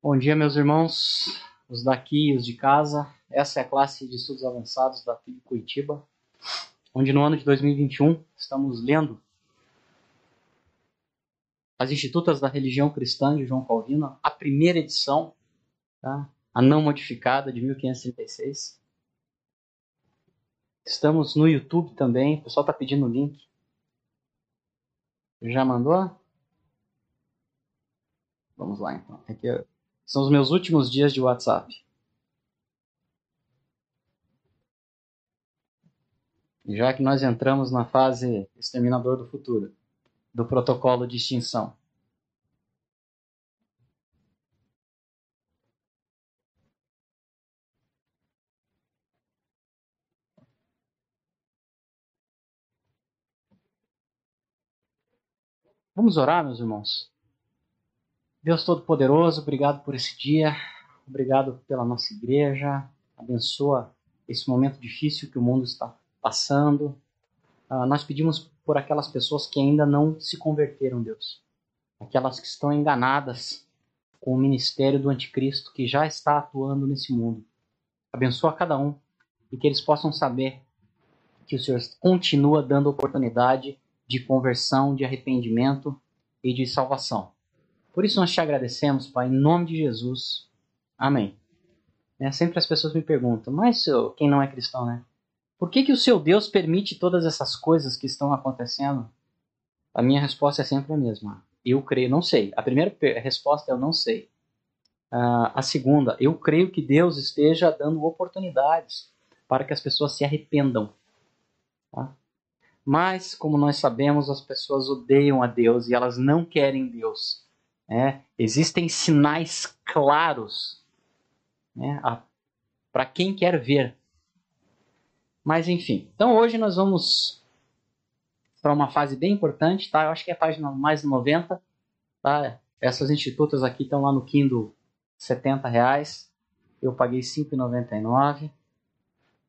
Bom dia, meus irmãos, os daqui e os de casa. Essa é a classe de estudos avançados da PIB Curitiba, onde no ano de 2021 estamos lendo as Institutas da Religião Cristã de João Calvino, a primeira edição, tá? a não modificada de 1536. Estamos no YouTube também, o pessoal está pedindo o link. Já mandou? Vamos lá então. Aqui são os meus últimos dias de WhatsApp. Já que nós entramos na fase exterminador do futuro, do protocolo de extinção. Vamos orar, meus irmãos? Deus Todo-Poderoso, obrigado por esse dia, obrigado pela nossa igreja, abençoa esse momento difícil que o mundo está passando. Uh, nós pedimos por aquelas pessoas que ainda não se converteram, Deus, aquelas que estão enganadas com o ministério do Anticristo que já está atuando nesse mundo. Abençoa cada um e que eles possam saber que o Senhor continua dando oportunidade de conversão, de arrependimento e de salvação. Por isso nós te agradecemos, Pai, em nome de Jesus. Amém. É, sempre as pessoas me perguntam, mas quem não é cristão, né? Por que, que o seu Deus permite todas essas coisas que estão acontecendo? A minha resposta é sempre a mesma. Eu creio, não sei. A primeira resposta é eu não sei. Uh, a segunda, eu creio que Deus esteja dando oportunidades para que as pessoas se arrependam. Tá? Mas, como nós sabemos, as pessoas odeiam a Deus e elas não querem Deus. É, existem sinais claros né, para quem quer ver. Mas enfim, então hoje nós vamos para uma fase bem importante, tá? Eu acho que é a página mais 90, tá? Essas institutas aqui estão lá no Kindle 70 reais. Eu paguei 5,99.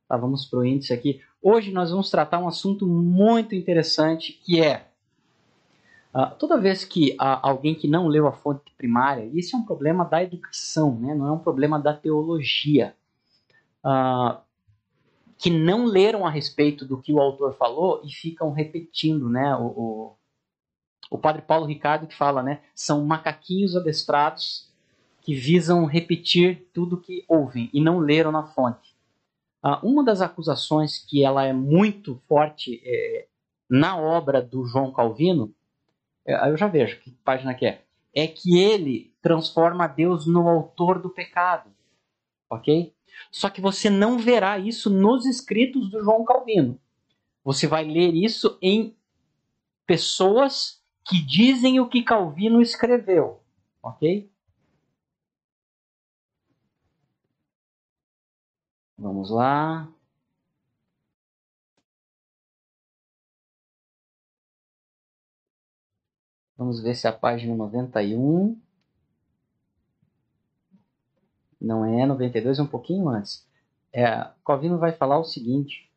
Tá, vamos para o índice aqui. Hoje nós vamos tratar um assunto muito interessante que é Uh, toda vez que uh, alguém que não leu a fonte primária, isso é um problema da educação, né? não é um problema da teologia, uh, que não leram a respeito do que o autor falou e ficam repetindo, né? O, o, o padre Paulo Ricardo que fala, né? São macaquinhos adestrados que visam repetir tudo que ouvem e não leram na fonte. uma das acusações que ela é muito forte é, na obra do João Calvino eu já vejo que página que é. É que ele transforma Deus no autor do pecado. Ok? Só que você não verá isso nos escritos do João Calvino. Você vai ler isso em pessoas que dizem o que Calvino escreveu. Ok? Vamos lá. Vamos ver se a página 91. Não é 92, é um pouquinho antes. É, vai falar o seguinte: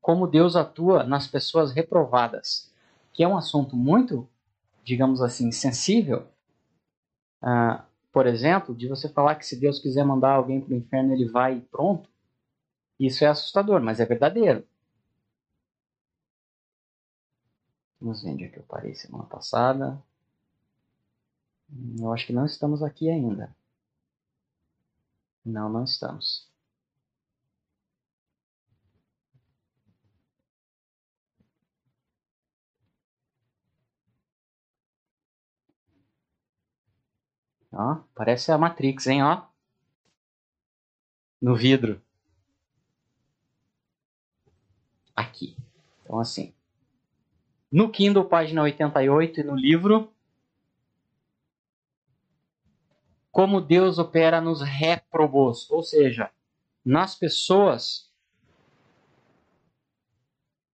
como Deus atua nas pessoas reprovadas, que é um assunto muito, digamos assim, sensível. Ah, por exemplo, de você falar que se Deus quiser mandar alguém para o inferno, ele vai e pronto. Isso é assustador, mas é verdadeiro. Vamos ver onde é que eu parei semana passada. Eu acho que não estamos aqui ainda. Não, não estamos. Ó, parece a Matrix, hein, ó. No vidro. Aqui. Então, assim. No Kindle, página 88, e no livro Como Deus opera nos réprobos, ou seja, nas pessoas.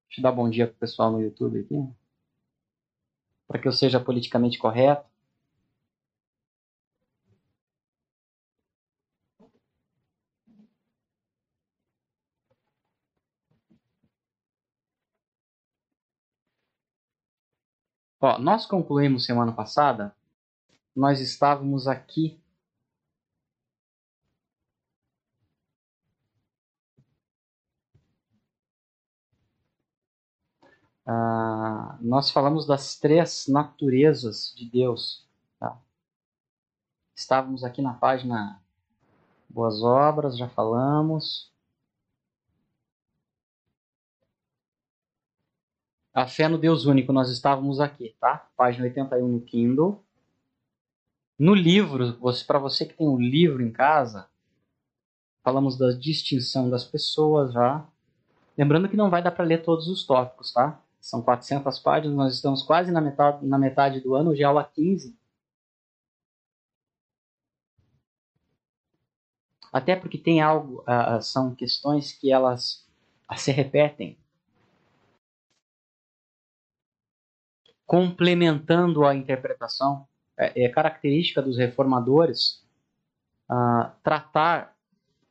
Deixa eu dar bom dia pro pessoal no YouTube aqui. Para que eu seja politicamente correto. Ó, nós concluímos semana passada, nós estávamos aqui. Ah, nós falamos das três naturezas de Deus. Tá? Estávamos aqui na página Boas Obras, já falamos. A fé no Deus único, nós estávamos aqui, tá? Página 81 no Kindle. No livro, para você que tem um livro em casa, falamos da distinção das pessoas já. Lembrando que não vai dar para ler todos os tópicos, tá? São 400 páginas, nós estamos quase na metade, na metade do ano, hoje é aula 15. Até porque tem algo, uh, são questões que elas uh, se repetem. Complementando a interpretação, é, é característica dos reformadores uh, tratar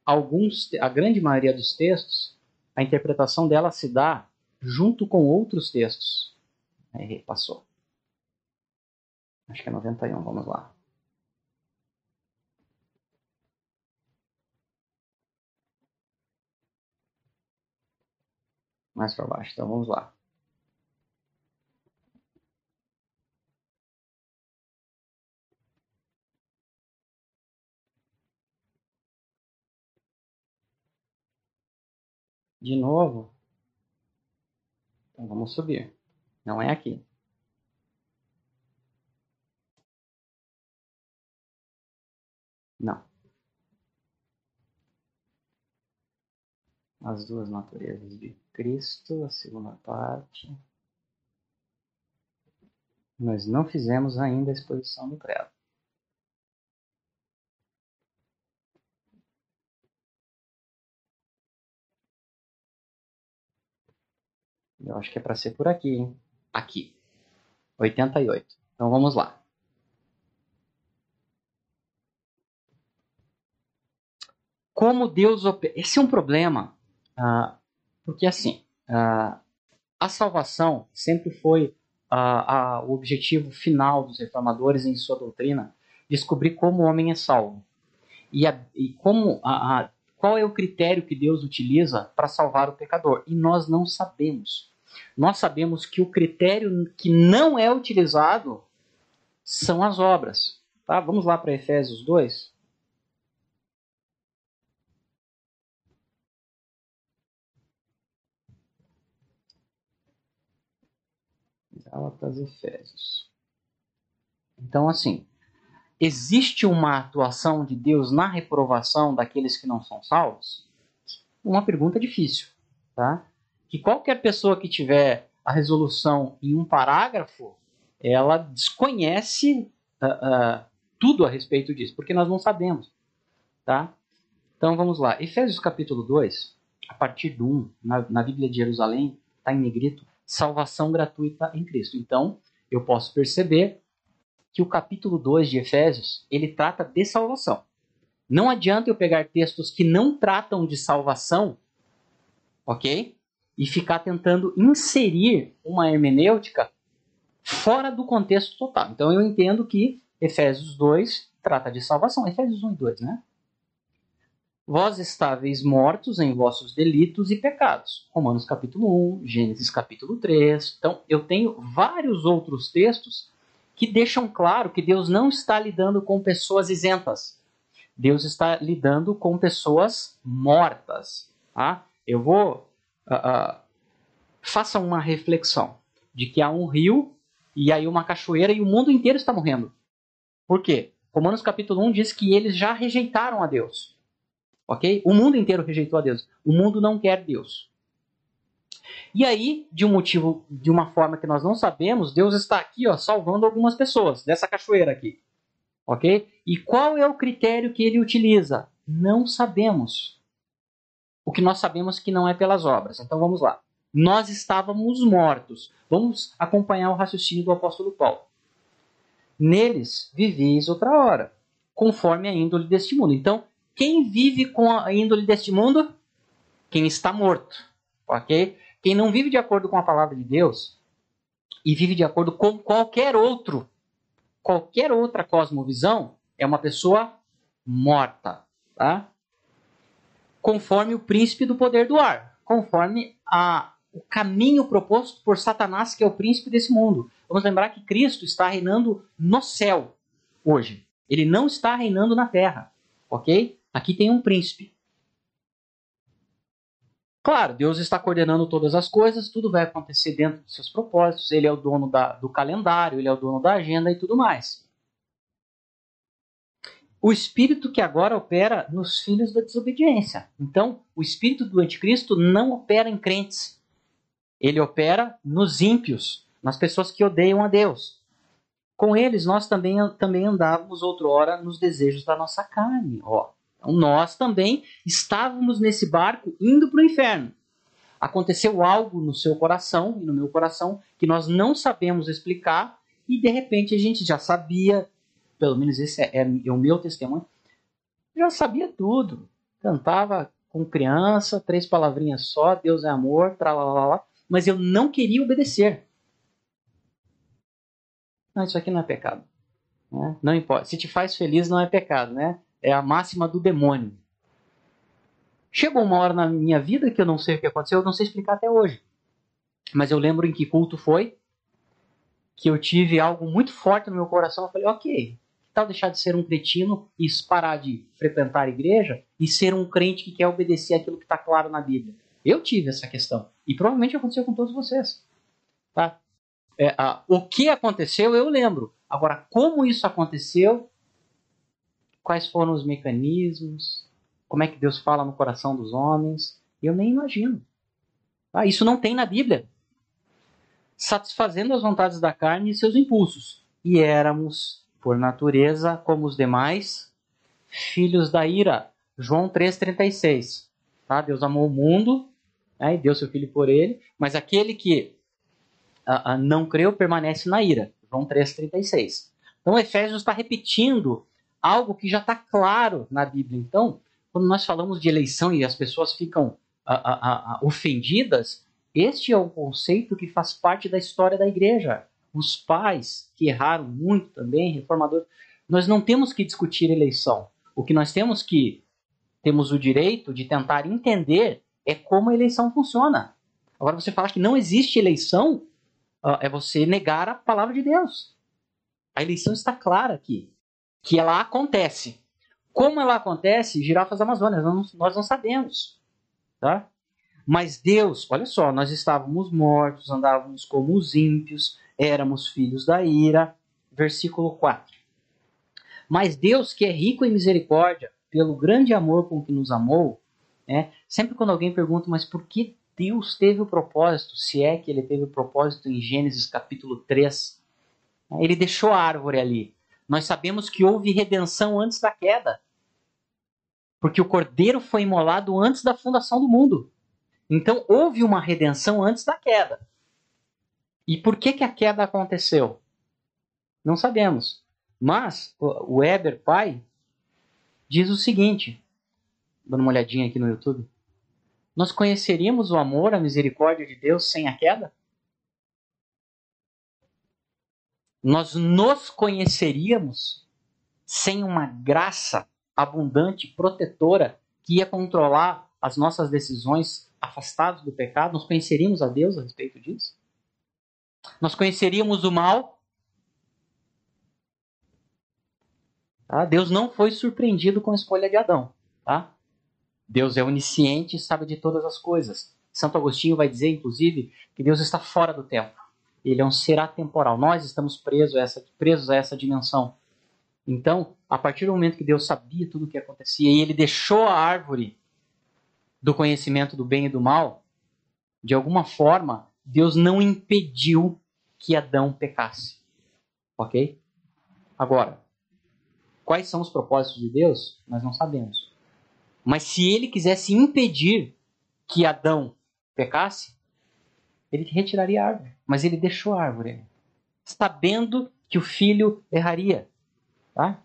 alguns, a grande maioria dos textos, a interpretação dela se dá junto com outros textos. Aí, passou. Acho que é 91, vamos lá. Mais para baixo, então vamos lá. De novo. Então vamos subir. Não é aqui. Não. As duas naturezas de Cristo, a segunda parte. Nós não fizemos ainda a exposição do credo. Eu acho que é para ser por aqui, hein? Aqui. 88. Então vamos lá. Como Deus opera. Esse é um problema, uh, porque assim, uh, a salvação sempre foi uh, o objetivo final dos reformadores em sua doutrina, descobrir como o homem é salvo. E, a, e como a, qual é o critério que Deus utiliza para salvar o pecador? E nós não sabemos. Nós sabemos que o critério que não é utilizado são as obras. Tá? Vamos lá para Efésios 2. Gálatas Efésios. Então, assim, existe uma atuação de Deus na reprovação daqueles que não são salvos? Uma pergunta difícil, tá? Que qualquer pessoa que tiver a resolução em um parágrafo, ela desconhece uh, uh, tudo a respeito disso, porque nós não sabemos, tá? Então vamos lá, Efésios capítulo 2, a partir do 1, na, na Bíblia de Jerusalém, está em negrito, salvação gratuita em Cristo. Então, eu posso perceber que o capítulo 2 de Efésios, ele trata de salvação. Não adianta eu pegar textos que não tratam de salvação, ok? E ficar tentando inserir uma hermenêutica fora do contexto total. Então eu entendo que Efésios 2 trata de salvação. Efésios 1 e 2, né? Vós estáveis mortos em vossos delitos e pecados. Romanos capítulo 1, Gênesis capítulo 3. Então eu tenho vários outros textos que deixam claro que Deus não está lidando com pessoas isentas. Deus está lidando com pessoas mortas. Tá? Eu vou. Uh, faça uma reflexão de que há um rio e aí uma cachoeira e o mundo inteiro está morrendo. Por quê? Romanos capítulo 1 diz que eles já rejeitaram a Deus. Ok? O mundo inteiro rejeitou a Deus. O mundo não quer Deus. E aí, de um motivo, de uma forma que nós não sabemos, Deus está aqui, ó, salvando algumas pessoas dessa cachoeira aqui. Ok? E qual é o critério que ele utiliza? Não sabemos. O que nós sabemos que não é pelas obras. Então vamos lá. Nós estávamos mortos. Vamos acompanhar o raciocínio do apóstolo Paulo. Neles viveis outra hora, conforme a índole deste mundo. Então, quem vive com a índole deste mundo? Quem está morto. Ok? Quem não vive de acordo com a palavra de Deus e vive de acordo com qualquer outro, qualquer outra cosmovisão, é uma pessoa morta, tá? Conforme o príncipe do poder do ar, conforme a, o caminho proposto por Satanás, que é o príncipe desse mundo. Vamos lembrar que Cristo está reinando no céu hoje. Ele não está reinando na terra, ok? Aqui tem um príncipe. Claro, Deus está coordenando todas as coisas, tudo vai acontecer dentro dos seus propósitos. Ele é o dono da, do calendário, ele é o dono da agenda e tudo mais. O espírito que agora opera nos filhos da desobediência. Então, o espírito do anticristo não opera em crentes. Ele opera nos ímpios, nas pessoas que odeiam a Deus. Com eles, nós também, também andávamos outrora nos desejos da nossa carne. Ó, então, nós também estávamos nesse barco indo para o inferno. Aconteceu algo no seu coração e no meu coração que nós não sabemos explicar e de repente a gente já sabia, pelo menos esse é, é, o meu testemunho, já sabia tudo. Cantava com criança, três palavrinhas só, Deus é amor, tralalá, mas eu não queria obedecer. Não, isso aqui não é pecado. Né? Não importa. Se te faz feliz, não é pecado, né? é a máxima do demônio. Chegou uma hora na minha vida que eu não sei o que aconteceu, eu não sei explicar até hoje. Mas eu lembro em que culto foi, que eu tive algo muito forte no meu coração. Eu falei, ok, tal deixar de ser um cretino e parar de frequentar a igreja e ser um crente que quer obedecer aquilo que está claro na Bíblia? Eu tive essa questão. E provavelmente aconteceu com todos vocês. Tá? É, a, o que aconteceu eu lembro. Agora, como isso aconteceu, quais foram os mecanismos, como é que Deus fala no coração dos homens. Eu nem imagino. Ah, isso não tem na Bíblia. Satisfazendo as vontades da carne e seus impulsos. E éramos, por natureza, como os demais, filhos da ira. João 3,36. Tá? Deus amou o mundo né, e deu seu filho por ele, mas aquele que ah, ah, não creu permanece na ira. João 3,36. Então Efésios está repetindo algo que já está claro na Bíblia. Então, quando nós falamos de eleição e as pessoas ficam a, a, a, ofendidas, este é o conceito que faz parte da história da igreja. Os pais, que erraram muito também, reformadores, nós não temos que discutir eleição. O que nós temos que temos o direito de tentar entender é como a eleição funciona. Agora, você fala que não existe eleição, é você negar a palavra de Deus. A eleição está clara aqui que ela acontece. Como ela acontece, girafas amazônicas, nós não sabemos. Tá? Mas Deus, olha só, nós estávamos mortos, andávamos como os ímpios, éramos filhos da ira. Versículo 4. Mas Deus, que é rico em misericórdia, pelo grande amor com que nos amou, né? sempre quando alguém pergunta, mas por que Deus teve o propósito, se é que ele teve o propósito em Gênesis capítulo 3, ele deixou a árvore ali. Nós sabemos que houve redenção antes da queda. Porque o cordeiro foi imolado antes da fundação do mundo. Então houve uma redenção antes da queda. E por que, que a queda aconteceu? Não sabemos. Mas o Weber, pai, diz o seguinte, dando uma olhadinha aqui no YouTube. Nós conheceríamos o amor, a misericórdia de Deus sem a queda? nós nos conheceríamos sem uma graça abundante, protetora, que ia controlar as nossas decisões afastados do pecado? Nós conheceríamos a Deus a respeito disso? Nós conheceríamos o mal? Tá? Deus não foi surpreendido com a escolha de Adão. Tá? Deus é onisciente e sabe de todas as coisas. Santo Agostinho vai dizer, inclusive, que Deus está fora do tempo ele é um ser atemporal. Nós estamos presos a essa, presos a essa dimensão. Então, a partir do momento que Deus sabia tudo o que acontecia e ele deixou a árvore do conhecimento do bem e do mal, de alguma forma, Deus não impediu que Adão pecasse. Ok? Agora, quais são os propósitos de Deus? Nós não sabemos. Mas se ele quisesse impedir que Adão pecasse, ele retiraria a árvore. Mas ele deixou a árvore, sabendo que o filho erraria. Tá?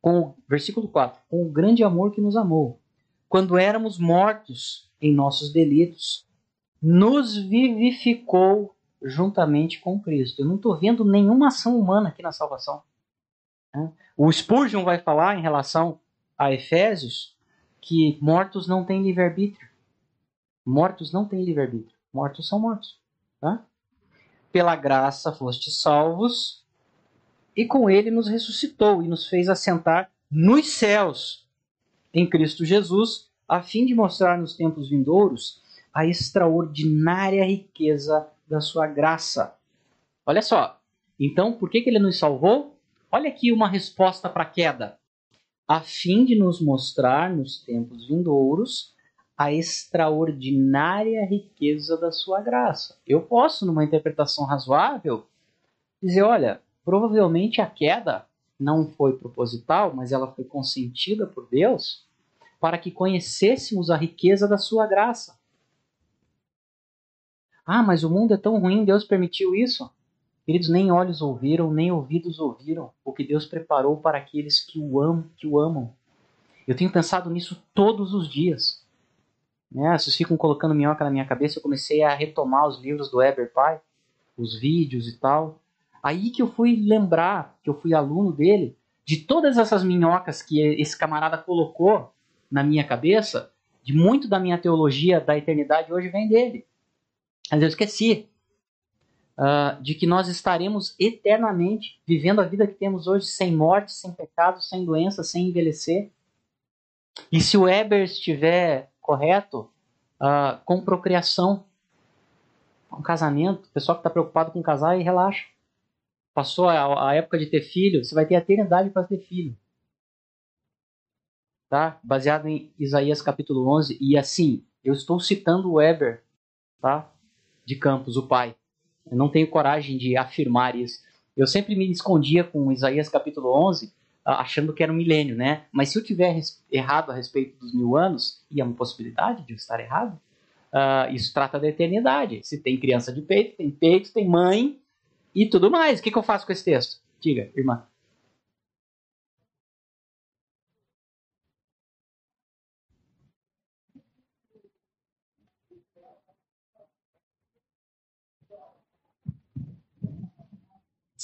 Com o, versículo 4: Com o grande amor que nos amou, quando éramos mortos em nossos delitos, nos vivificou juntamente com Cristo. Eu não estou vendo nenhuma ação humana aqui na salvação. Né? O Spurgeon vai falar em relação a Efésios que mortos não têm livre-arbítrio. Mortos não têm livre-arbítrio. Mortos são mortos. Tá? Pela graça foste salvos, e com ele nos ressuscitou e nos fez assentar nos céus em Cristo Jesus, a fim de mostrar nos tempos vindouros a extraordinária riqueza da sua graça. Olha só, então por que, que ele nos salvou? Olha aqui uma resposta para a queda. A fim de nos mostrar nos tempos vindouros a extraordinária riqueza da sua graça. Eu posso, numa interpretação razoável, dizer: olha, provavelmente a queda não foi proposital, mas ela foi consentida por Deus para que conhecêssemos a riqueza da sua graça. Ah, mas o mundo é tão ruim, Deus permitiu isso? Queridos, nem olhos ouviram, nem ouvidos ouviram o que Deus preparou para aqueles que o amam, que o amam. Eu tenho pensado nisso todos os dias. Né? Vocês ficam colocando minhoca na minha cabeça, eu comecei a retomar os livros do Eber Pai, os vídeos e tal. Aí que eu fui lembrar, que eu fui aluno dele, de todas essas minhocas que esse camarada colocou na minha cabeça, de muito da minha teologia da eternidade hoje vem dele. Mas eu esqueci uh, de que nós estaremos eternamente vivendo a vida que temos hoje sem morte, sem pecado, sem doença, sem envelhecer. E se o Weber estiver correto, uh, com procriação, com casamento, o pessoal que está preocupado com casar e relaxa. Passou a, a, época de ter filho, você vai ter a eternidade para ter filho. Tá? Baseado em Isaías capítulo 11. E assim, eu estou citando o Weber, tá? De Campos, o pai. Eu não tenho coragem de afirmar isso. Eu sempre me escondia com Isaías capítulo 11, achando que era um milênio, né? Mas se eu tiver errado a respeito dos mil anos, e é uma possibilidade de eu estar errado, uh, isso trata da eternidade. Se tem criança de peito, tem peito, tem mãe e tudo mais. O que, que eu faço com esse texto? Diga, irmã.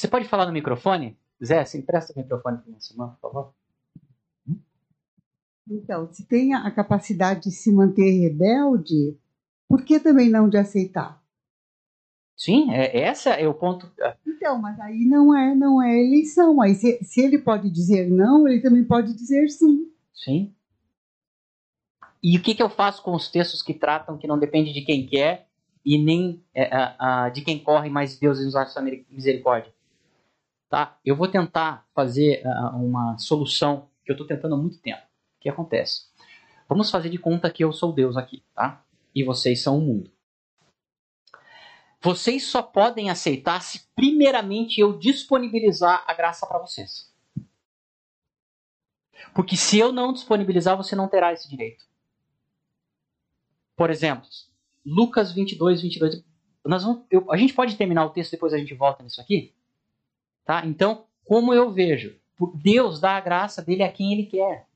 Você pode falar no microfone? Zé, você empresta o microfone para nossa irmã, por favor? Então, se tem a capacidade de se manter rebelde, por que também não de aceitar? Sim, é, essa é o ponto. Então, mas aí não é, não é eleição. Aí se, se ele pode dizer não, ele também pode dizer sim. Sim. E o que, que eu faço com os textos que tratam que não depende de quem quer e nem é, de quem corre, mas Deus nos acha misericórdia? Tá? Eu vou tentar fazer uh, uma solução que eu estou tentando há muito tempo. O que acontece? Vamos fazer de conta que eu sou Deus aqui, tá? E vocês são o mundo. Vocês só podem aceitar se primeiramente eu disponibilizar a graça para vocês. Porque se eu não disponibilizar, você não terá esse direito. Por exemplo, Lucas 22, 22. Nós vamos, eu, a gente pode terminar o texto depois a gente volta nisso aqui? Tá? Então, como eu vejo, Deus dá a graça dele a quem ele quer.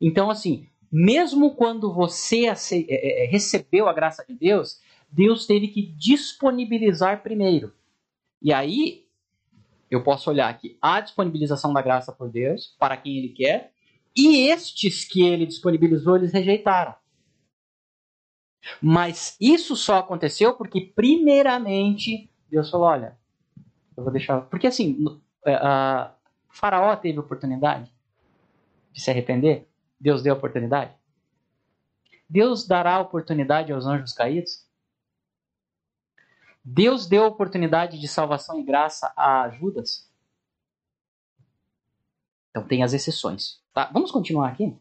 Então, assim, mesmo quando você é, é, é, recebeu a graça de Deus, Deus teve que disponibilizar primeiro. E aí, eu posso olhar aqui a disponibilização da graça por Deus para quem ele quer, e estes que ele disponibilizou, eles rejeitaram. Mas isso só aconteceu porque, primeiramente, Deus falou: olha, eu vou deixar. Porque assim, é, a Faraó teve oportunidade de se arrepender. Deus deu oportunidade. Deus dará oportunidade aos anjos caídos. Deus deu oportunidade de salvação e graça a Judas. Então tem as exceções. Tá? Vamos continuar aqui?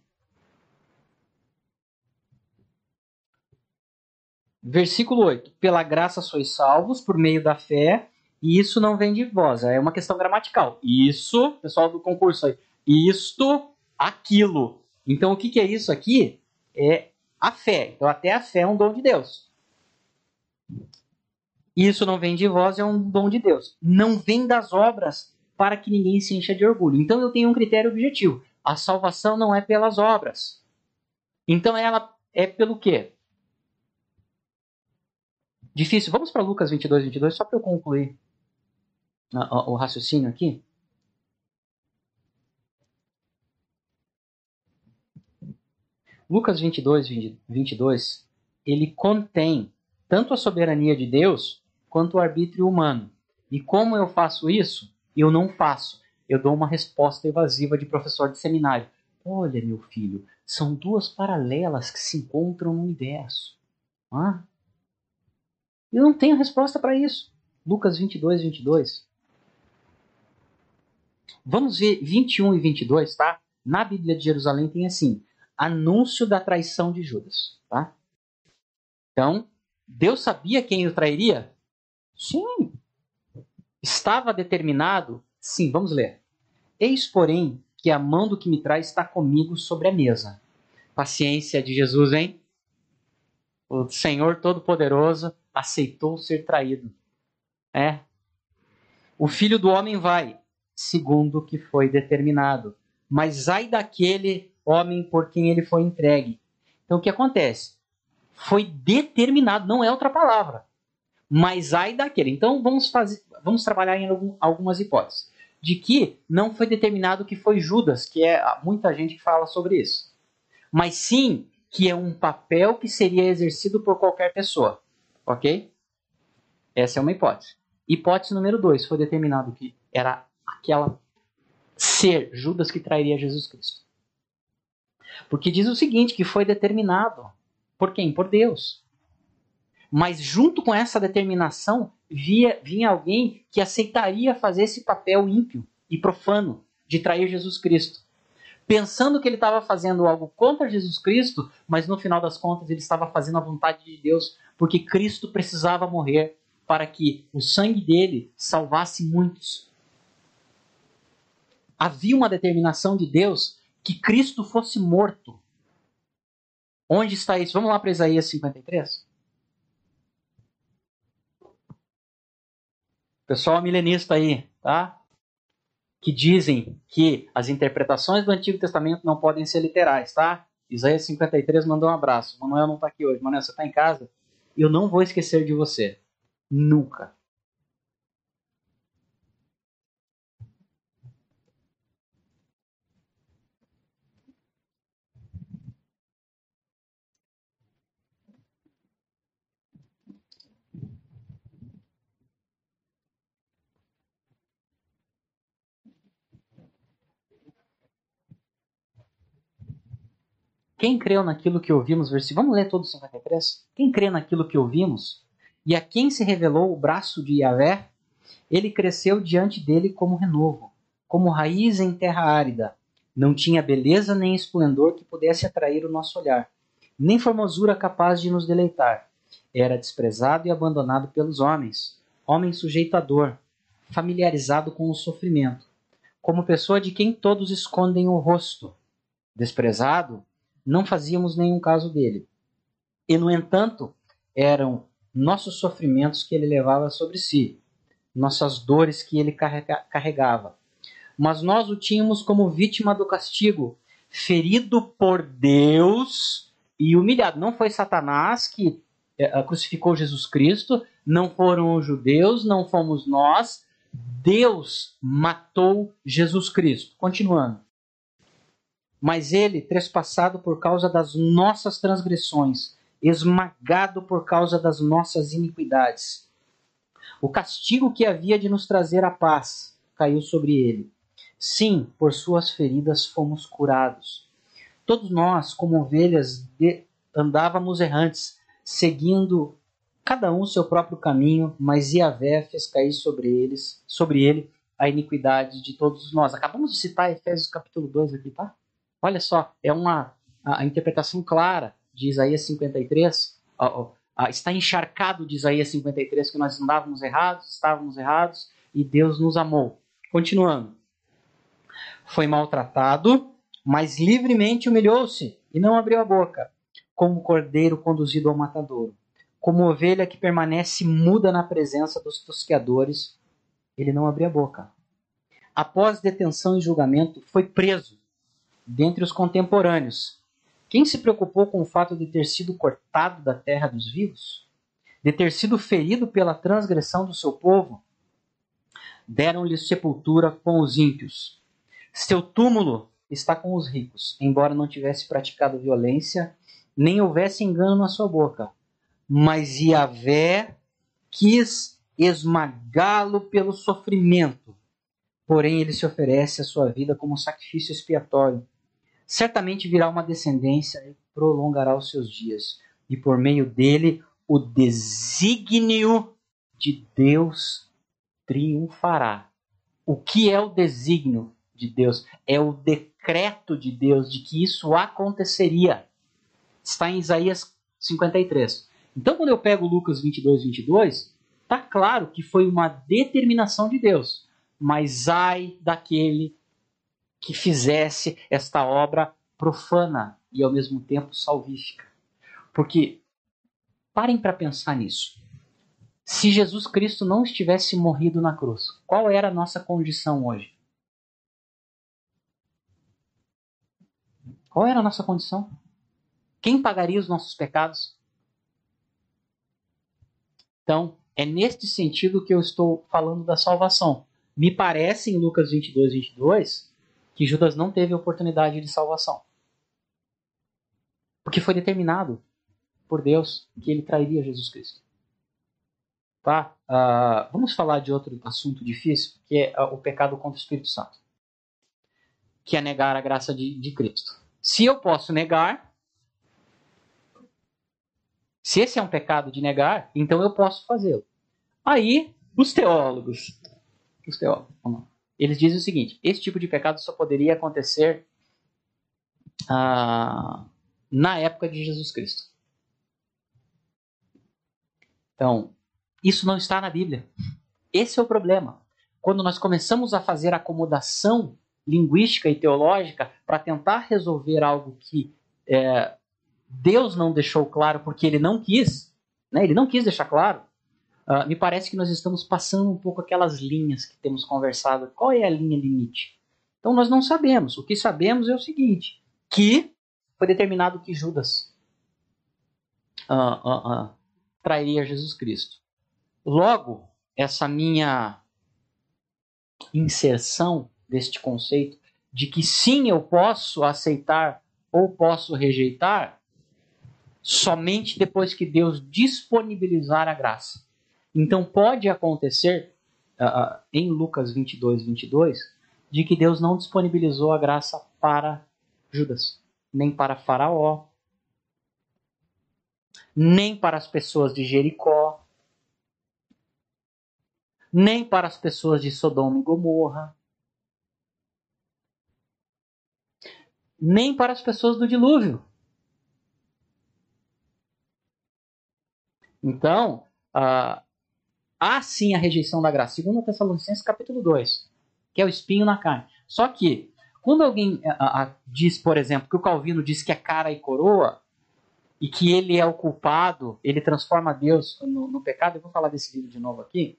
Versículo 8: Pela graça sois salvos por meio da fé, e isso não vem de vós, é uma questão gramatical. Isso, pessoal do concurso aí, isto, aquilo. Então o que, que é isso aqui? É a fé. Então até a fé é um dom de Deus. Isso não vem de vós, é um dom de Deus. Não vem das obras para que ninguém se encha de orgulho. Então eu tenho um critério objetivo. A salvação não é pelas obras. Então ela é pelo quê? Difícil. Vamos para Lucas 22, 22, só para eu concluir o raciocínio aqui? Lucas 22, 22, ele contém tanto a soberania de Deus quanto o arbítrio humano. E como eu faço isso? Eu não faço. Eu dou uma resposta evasiva de professor de seminário. Olha, meu filho, são duas paralelas que se encontram no universo. Ah? Eu não tenho resposta para isso. Lucas 22, 22. Vamos ver 21 e 22, tá? Na Bíblia de Jerusalém tem assim: anúncio da traição de Judas, tá? Então, Deus sabia quem o trairia? Sim. Estava determinado? Sim, vamos ler. Eis, porém, que a mão do que me traz está comigo sobre a mesa. Paciência de Jesus, hein? O Senhor Todo-Poderoso aceitou ser traído. É. O filho do homem vai, segundo o que foi determinado. Mas ai daquele homem por quem ele foi entregue. Então o que acontece? Foi determinado, não é outra palavra. Mas ai daquele. Então vamos fazer, vamos trabalhar em algumas hipóteses de que não foi determinado que foi Judas, que é muita gente que fala sobre isso. Mas sim que é um papel que seria exercido por qualquer pessoa. Ok? Essa é uma hipótese. Hipótese número dois, foi determinado que era aquela ser Judas que trairia Jesus Cristo. Porque diz o seguinte, que foi determinado. Por quem? Por Deus. Mas junto com essa determinação via, vinha alguém que aceitaria fazer esse papel ímpio e profano de trair Jesus Cristo. Pensando que ele estava fazendo algo contra Jesus Cristo, mas no final das contas ele estava fazendo a vontade de Deus, porque Cristo precisava morrer para que o sangue dele salvasse muitos. Havia uma determinação de Deus que Cristo fosse morto. Onde está isso? Vamos lá para Isaías 53. Pessoal milenista aí, tá? Que dizem que as interpretações do Antigo Testamento não podem ser literais, tá? Isaías 53 mandou um abraço. Manuel não está aqui hoje. Manuel, você está em casa? Eu não vou esquecer de você. Nunca. Quem creu naquilo que ouvimos, versículo. Vamos ler todo o 53? Quem crê naquilo que ouvimos, e a quem se revelou o braço de Yahvé, ele cresceu diante dele como renovo, como raiz em terra árida. Não tinha beleza nem esplendor que pudesse atrair o nosso olhar, nem formosura capaz de nos deleitar. Era desprezado e abandonado pelos homens, homem sujeito à dor, familiarizado com o sofrimento, como pessoa de quem todos escondem o rosto. Desprezado, não fazíamos nenhum caso dele. E, no entanto, eram nossos sofrimentos que ele levava sobre si, nossas dores que ele carregava. Mas nós o tínhamos como vítima do castigo, ferido por Deus e humilhado. Não foi Satanás que é, crucificou Jesus Cristo, não foram os judeus, não fomos nós. Deus matou Jesus Cristo. Continuando mas ele trespassado por causa das nossas transgressões, esmagado por causa das nossas iniquidades. O castigo que havia de nos trazer a paz caiu sobre ele. Sim, por suas feridas fomos curados. Todos nós, como ovelhas, andávamos errantes, seguindo cada um seu próprio caminho, mas Iavé fez cair sobre eles, sobre ele, a iniquidade de todos nós. Acabamos de citar Efésios capítulo 2 aqui, tá? Olha só, é uma a, a interpretação clara de Isaías 53, a, a, está encharcado de Isaías 53 que nós andávamos errados, estávamos errados e Deus nos amou. Continuando. Foi maltratado, mas livremente humilhou-se e não abriu a boca, como cordeiro conduzido ao matadouro. Como ovelha que permanece muda na presença dos tosqueadores, ele não abriu a boca. Após detenção e julgamento, foi preso dentre os contemporâneos. Quem se preocupou com o fato de ter sido cortado da terra dos vivos? De ter sido ferido pela transgressão do seu povo? Deram-lhe sepultura com os ímpios. Seu túmulo está com os ricos, embora não tivesse praticado violência, nem houvesse engano na sua boca. mas Yahvé quis esmagá-lo pelo sofrimento. Porém, ele se oferece a sua vida como sacrifício expiatório. Certamente virá uma descendência e prolongará os seus dias, e por meio dele o desígnio de Deus triunfará. O que é o desígnio de Deus? É o decreto de Deus de que isso aconteceria. Está em Isaías 53. Então, quando eu pego Lucas 22, 22, está claro que foi uma determinação de Deus. Mas ai daquele que fizesse esta obra profana e ao mesmo tempo salvífica. Porque parem para pensar nisso. Se Jesus Cristo não estivesse morrido na cruz, qual era a nossa condição hoje? Qual era a nossa condição? Quem pagaria os nossos pecados? Então, é neste sentido que eu estou falando da salvação. Me parece em Lucas 22, 22 que Judas não teve oportunidade de salvação. Porque foi determinado por Deus que ele trairia Jesus Cristo. Tá? Uh, vamos falar de outro assunto difícil, que é uh, o pecado contra o Espírito Santo. Que é negar a graça de, de Cristo. Se eu posso negar, se esse é um pecado de negar, então eu posso fazê-lo. Aí, os teólogos, os teólogos, eles dizem o seguinte: esse tipo de pecado só poderia acontecer ah, na época de Jesus Cristo. Então, isso não está na Bíblia. Esse é o problema. Quando nós começamos a fazer acomodação linguística e teológica para tentar resolver algo que é, Deus não deixou claro porque ele não quis, né? ele não quis deixar claro, uh, me parece que nós estamos passando um pouco aquelas linhas que temos conversado. Qual é a linha limite? Então nós não sabemos. O que sabemos é o seguinte: que foi determinado que Judas uh, uh, trairia Jesus Cristo. Logo, essa minha inserção deste conceito de que sim, eu posso aceitar ou posso rejeitar, somente depois que Deus disponibilizar a graça. Então pode acontecer, uh, em Lucas 22, 22, de que Deus não disponibilizou a graça para Judas, nem para Faraó, nem para as pessoas de Jericó, nem para as pessoas de Sodoma e Gomorra, nem para as pessoas do dilúvio. Então, uh, há sim a rejeição da graça. Segundo Tessalonicenses capítulo 2, que é o espinho na carne. Só que, quando alguém uh, uh, diz, por exemplo, que o Calvino diz que é cara e coroa, e que ele é o culpado, ele transforma Deus no, no pecado, eu vou falar desse livro de novo aqui,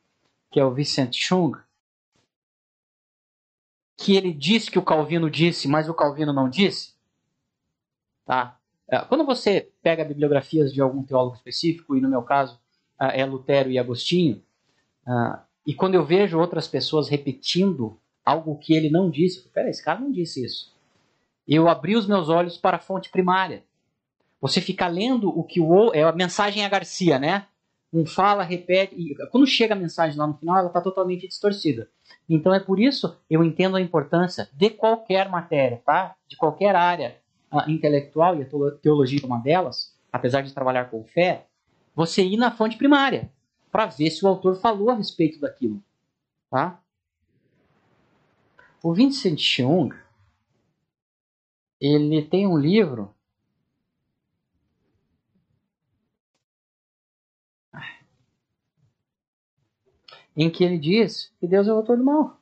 que é o Vicente Chung, que ele diz que o Calvino disse, mas o Calvino não disse, tá? É, quando você pega bibliografias de algum teólogo específico, e no meu caso é Lutero e Agostinho, ah, e quando eu vejo outras pessoas repetindo algo que ele não disse, peraí, esse cara não disse isso. Eu abri os meus olhos para a fonte primária. Você fica lendo o que o é a mensagem a Garcia, né? Um fala, repete, e quando chega a mensagem lá no final, ela está totalmente distorcida. Então é por isso eu entendo a importância de qualquer matéria, tá? De qualquer área uh, intelectual, e a teologia é uma delas, apesar de trabalhar com fé, você ir na fonte primária para ver se o autor falou a respeito daquilo. Tá? O Vincent Chung, ele tem um livro em que ele diz que Deus é o autor do mal.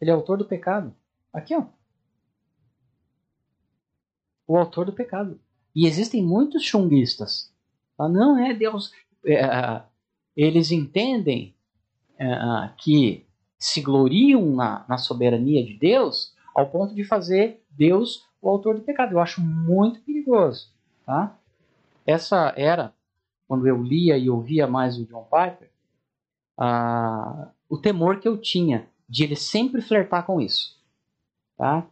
Ele é o autor do pecado. Aqui, ó o autor do pecado. E existem muitos chunguistas. Ah, não é Deus. É, eles entendem é, que se gloriam na, na soberania de Deus ao ponto de fazer Deus o autor do pecado. Eu acho muito perigoso. Tá? Essa era, quando eu lia e ouvia mais o John Piper, o temor que eu tinha de ele sempre flertar com isso. Tá?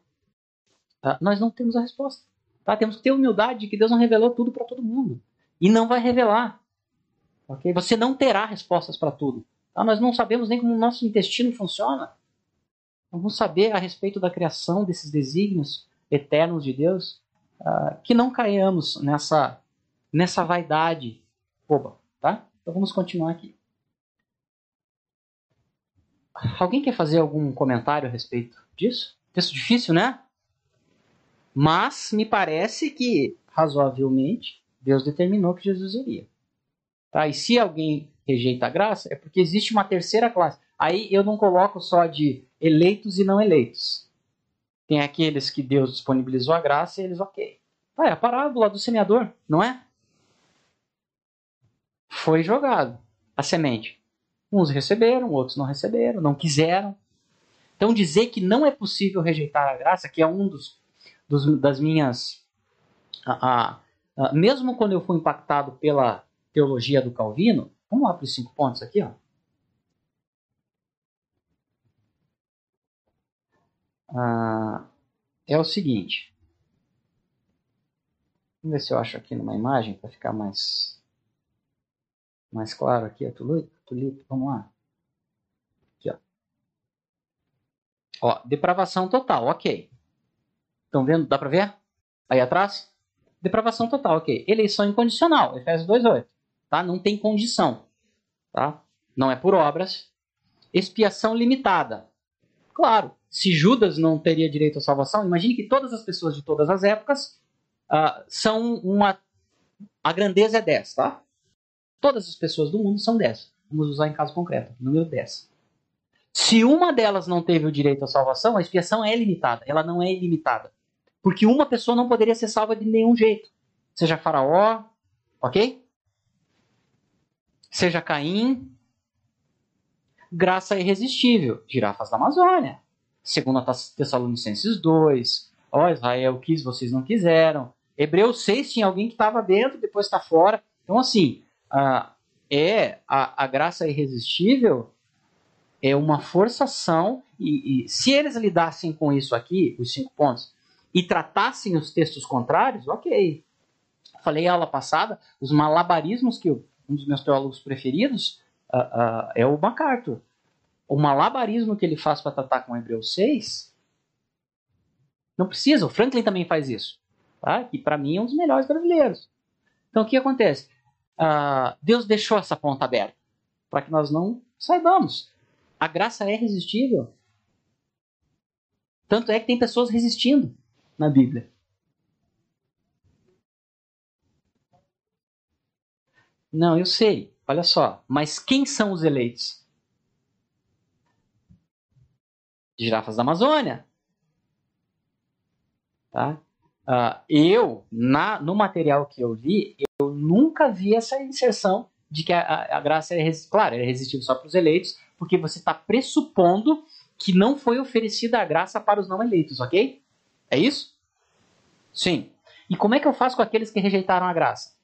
Ah, nós não temos a resposta. Tá? Temos que ter humildade de que Deus não revelou tudo para todo mundo. E não vai revelar. Ok? Você não terá respostas para tudo. Tá? Nós não sabemos nem como o nosso intestino funciona. Vamos saber a respeito da criação desses desígnios eternos de Deus. Uh, que não caiamos nessa, nessa vaidade boba. Tá? Então vamos continuar aqui. Alguém quer fazer algum comentário a respeito disso? Texto difícil, né? Mas me parece que, razoavelmente, Deus determinou que Jesus iria. Tá? E se alguém rejeita a graça, é porque existe uma terceira classe. Aí eu não coloco só de eleitos e não eleitos. Tem aqueles que Deus disponibilizou a graça e eles, ok. Ah, é a parábola do semeador, não é? Foi jogado a semente. Uns receberam, outros não receberam, não quiseram. Então dizer que não é possível rejeitar a graça, que é um dos, dos das minhas a, a, a, mesmo quando eu fui impactado pela teologia do Calvino, vamos lá para os cinco pontos aqui, ó. Ah, é o seguinte. Vamos ver se eu acho aqui numa imagem para ficar mais mais claro aqui a tulipa. Vamos lá. Aqui, ó. Ó, depravação total, ok. Estão vendo? Dá para ver? Aí atrás? Depravação total, ok. Eleição incondicional, Efésios 2,8 tá? Não tem condição, tá? Não é por obras. Expiação limitada. Claro, se Judas não teria direito à salvação, imagine que todas as pessoas de todas as épocas uh, são uma. A grandeza é 10, tá? Todas as pessoas do mundo são 10. Vamos usar em caso concreto, número 10. Se uma delas não teve o direito à salvação, a expiação é limitada. Ela não é ilimitada. Porque uma pessoa não poderia ser salva de nenhum jeito. Seja Faraó, ok? seja Caim, graça irresistível, girafas da Amazônia. Segundo a Tessalonicenses 2, ó oh, Israel quis, vocês não quiseram. Hebreus 6 tinha alguém que estava dentro, depois está fora. Então, assim, uh, é a, a graça irresistível é uma forçação, e, e, se eles lidassem com isso aqui, os cinco pontos, e tratassem os textos contrários, ok. Falei aula passada, os malabarismos que o um dos meus teólogos preferidos uh, uh, é o MacArthur. O malabarismo que ele faz para tratar com Hebreus 6 não precisa, o Franklin também faz isso. Tá? Que para mim é um dos melhores brasileiros. Então o que acontece? Uh, Deus deixou essa ponta aberta para que nós não saibamos. A graça é resistível. Tanto é que tem pessoas resistindo na Bíblia. Não, eu sei. Olha só. Mas quem são os eleitos? Girafas da Amazônia. Tá? Uh, eu, na, no material que eu li, eu nunca vi essa inserção de que a, a, a graça é, claro, é resistível só para os eleitos, porque você está pressupondo que não foi oferecida a graça para os não eleitos, ok? É isso? Sim. E como é que eu faço com aqueles que rejeitaram a graça?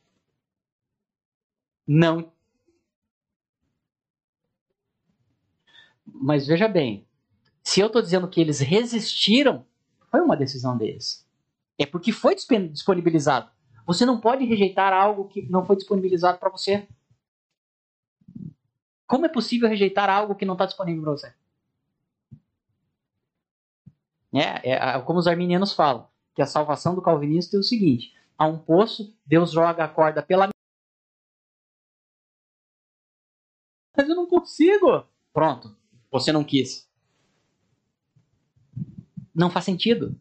Não. Mas veja bem, se eu estou dizendo que eles resistiram, foi uma decisão deles. É porque foi disponibilizado. Você não pode rejeitar algo que não foi disponibilizado para você. Como é possível rejeitar algo que não está disponível para você? É, é, como os arminianos falam, que a salvação do calvinista é o seguinte: há um poço, Deus joga a corda pela Mas eu não consigo. Pronto, você não quis. Não faz sentido.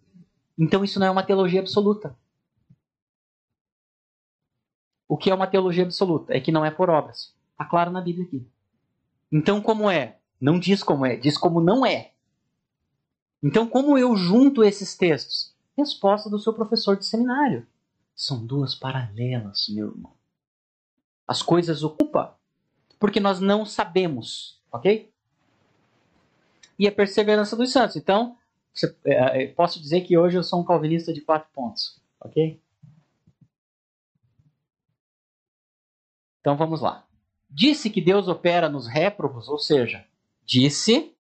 Então isso não é uma teologia absoluta. O que é uma teologia absoluta? É que não é por obras. Está claro na Bíblia aqui. Então, como é? Não diz como é, diz como não é. Então, como eu junto esses textos? Resposta do seu professor de seminário. São duas paralelas, meu irmão. As coisas ocupam porque nós não sabemos, ok? E a perseverança dos santos. Então, você, é, é, posso dizer que hoje eu sou um calvinista de quatro pontos, ok? Então vamos lá. Disse que Deus opera nos réprobos, ou seja, disse,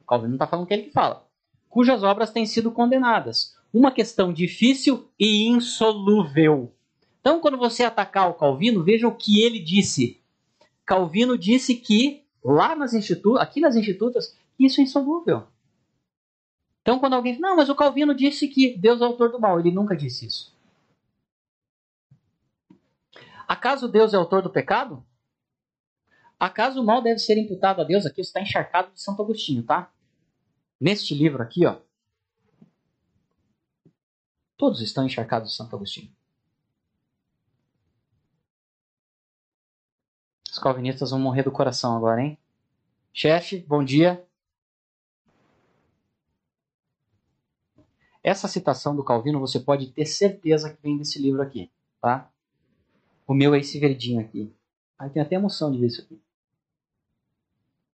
o Calvino não está falando que ele fala, cujas obras têm sido condenadas. Uma questão difícil e insolúvel. Então, quando você atacar o Calvino, veja o que ele disse. Calvino disse que lá nas institutas, aqui nas institutas, isso é insolúvel. Então, quando alguém diz, não, mas o Calvino disse que Deus é autor do mal, ele nunca disse isso. Acaso Deus é autor do pecado? Acaso o mal deve ser imputado a Deus? Aqui está encharcado de Santo Agostinho, tá? Neste livro aqui, ó. Todos estão encharcados de Santo Agostinho. Os calvinistas vão morrer do coração agora, hein? Chefe, bom dia. Essa citação do Calvino você pode ter certeza que vem desse livro aqui, tá? O meu é esse verdinho aqui. Aí tem até emoção de ver isso aqui.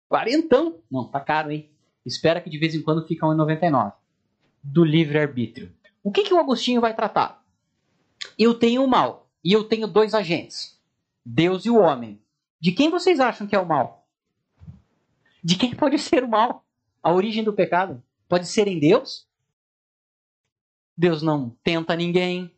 Quarentão! Não, tá caro, hein? Espera que de vez em quando fica 1,99. Do livre-arbítrio. O que, que o Agostinho vai tratar? Eu tenho o mal e eu tenho dois agentes: Deus e o homem. De quem vocês acham que é o mal? De quem pode ser o mal? A origem do pecado? Pode ser em Deus? Deus não tenta ninguém.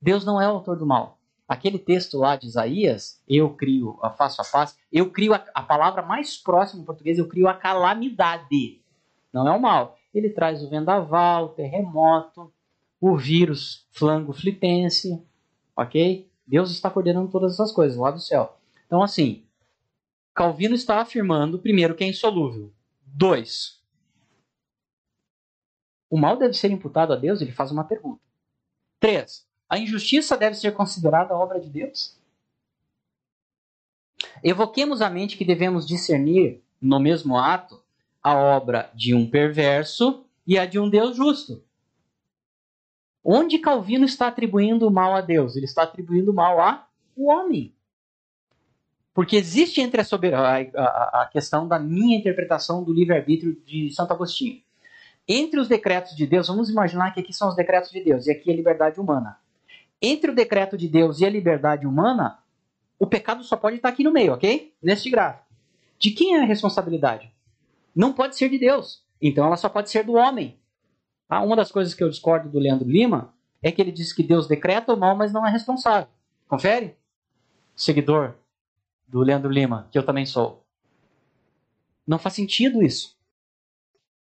Deus não é o autor do mal. Aquele texto lá de Isaías, eu crio a face a face, eu crio a, a palavra mais próxima em português, eu crio a calamidade. Não é o mal. Ele traz o vendaval, o terremoto, o vírus flango flitense, ok? Deus está coordenando todas essas coisas lá do céu. Então, assim, Calvino está afirmando, primeiro, que é insolúvel. Dois, o mal deve ser imputado a Deus? Ele faz uma pergunta. Três, a injustiça deve ser considerada obra de Deus? Evoquemos a mente que devemos discernir, no mesmo ato, a obra de um perverso e a de um Deus justo. Onde Calvino está atribuindo o mal a Deus? Ele está atribuindo o mal ao homem. Porque existe entre a, a, a questão da minha interpretação do livre-arbítrio de Santo Agostinho. Entre os decretos de Deus, vamos imaginar que aqui são os decretos de Deus e aqui é a liberdade humana. Entre o decreto de Deus e a liberdade humana, o pecado só pode estar aqui no meio, ok? Neste gráfico. De quem é a responsabilidade? Não pode ser de Deus. Então ela só pode ser do homem. Ah, uma das coisas que eu discordo do Leandro Lima é que ele diz que Deus decreta o mal, mas não é responsável. Confere? Seguidor do Leandro Lima, que eu também sou. Não faz sentido isso.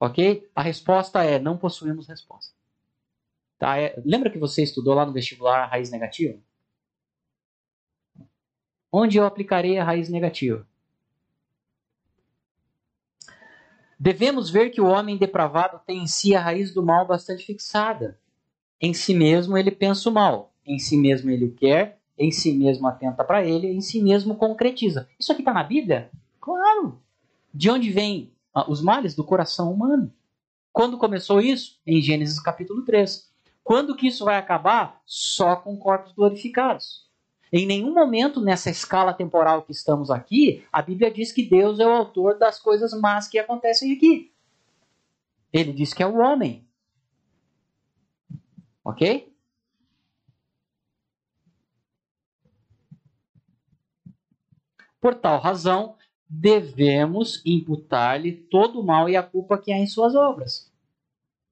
Ok? A resposta é: não possuímos resposta. Tá? É, lembra que você estudou lá no vestibular a raiz negativa? Onde eu aplicarei a raiz negativa? Devemos ver que o homem depravado tem em si a raiz do mal bastante fixada. Em si mesmo ele pensa o mal, em si mesmo ele o quer, em si mesmo atenta para ele, em si mesmo concretiza. Isso aqui está na Bíblia? Claro! De onde vêm ah, os males? Do coração humano. Quando começou isso? Em Gênesis capítulo 3. Quando que isso vai acabar? Só com corpos glorificados. Em nenhum momento nessa escala temporal que estamos aqui, a Bíblia diz que Deus é o autor das coisas más que acontecem aqui. Ele diz que é o homem. Ok? Por tal razão, devemos imputar-lhe todo o mal e a culpa que há em suas obras.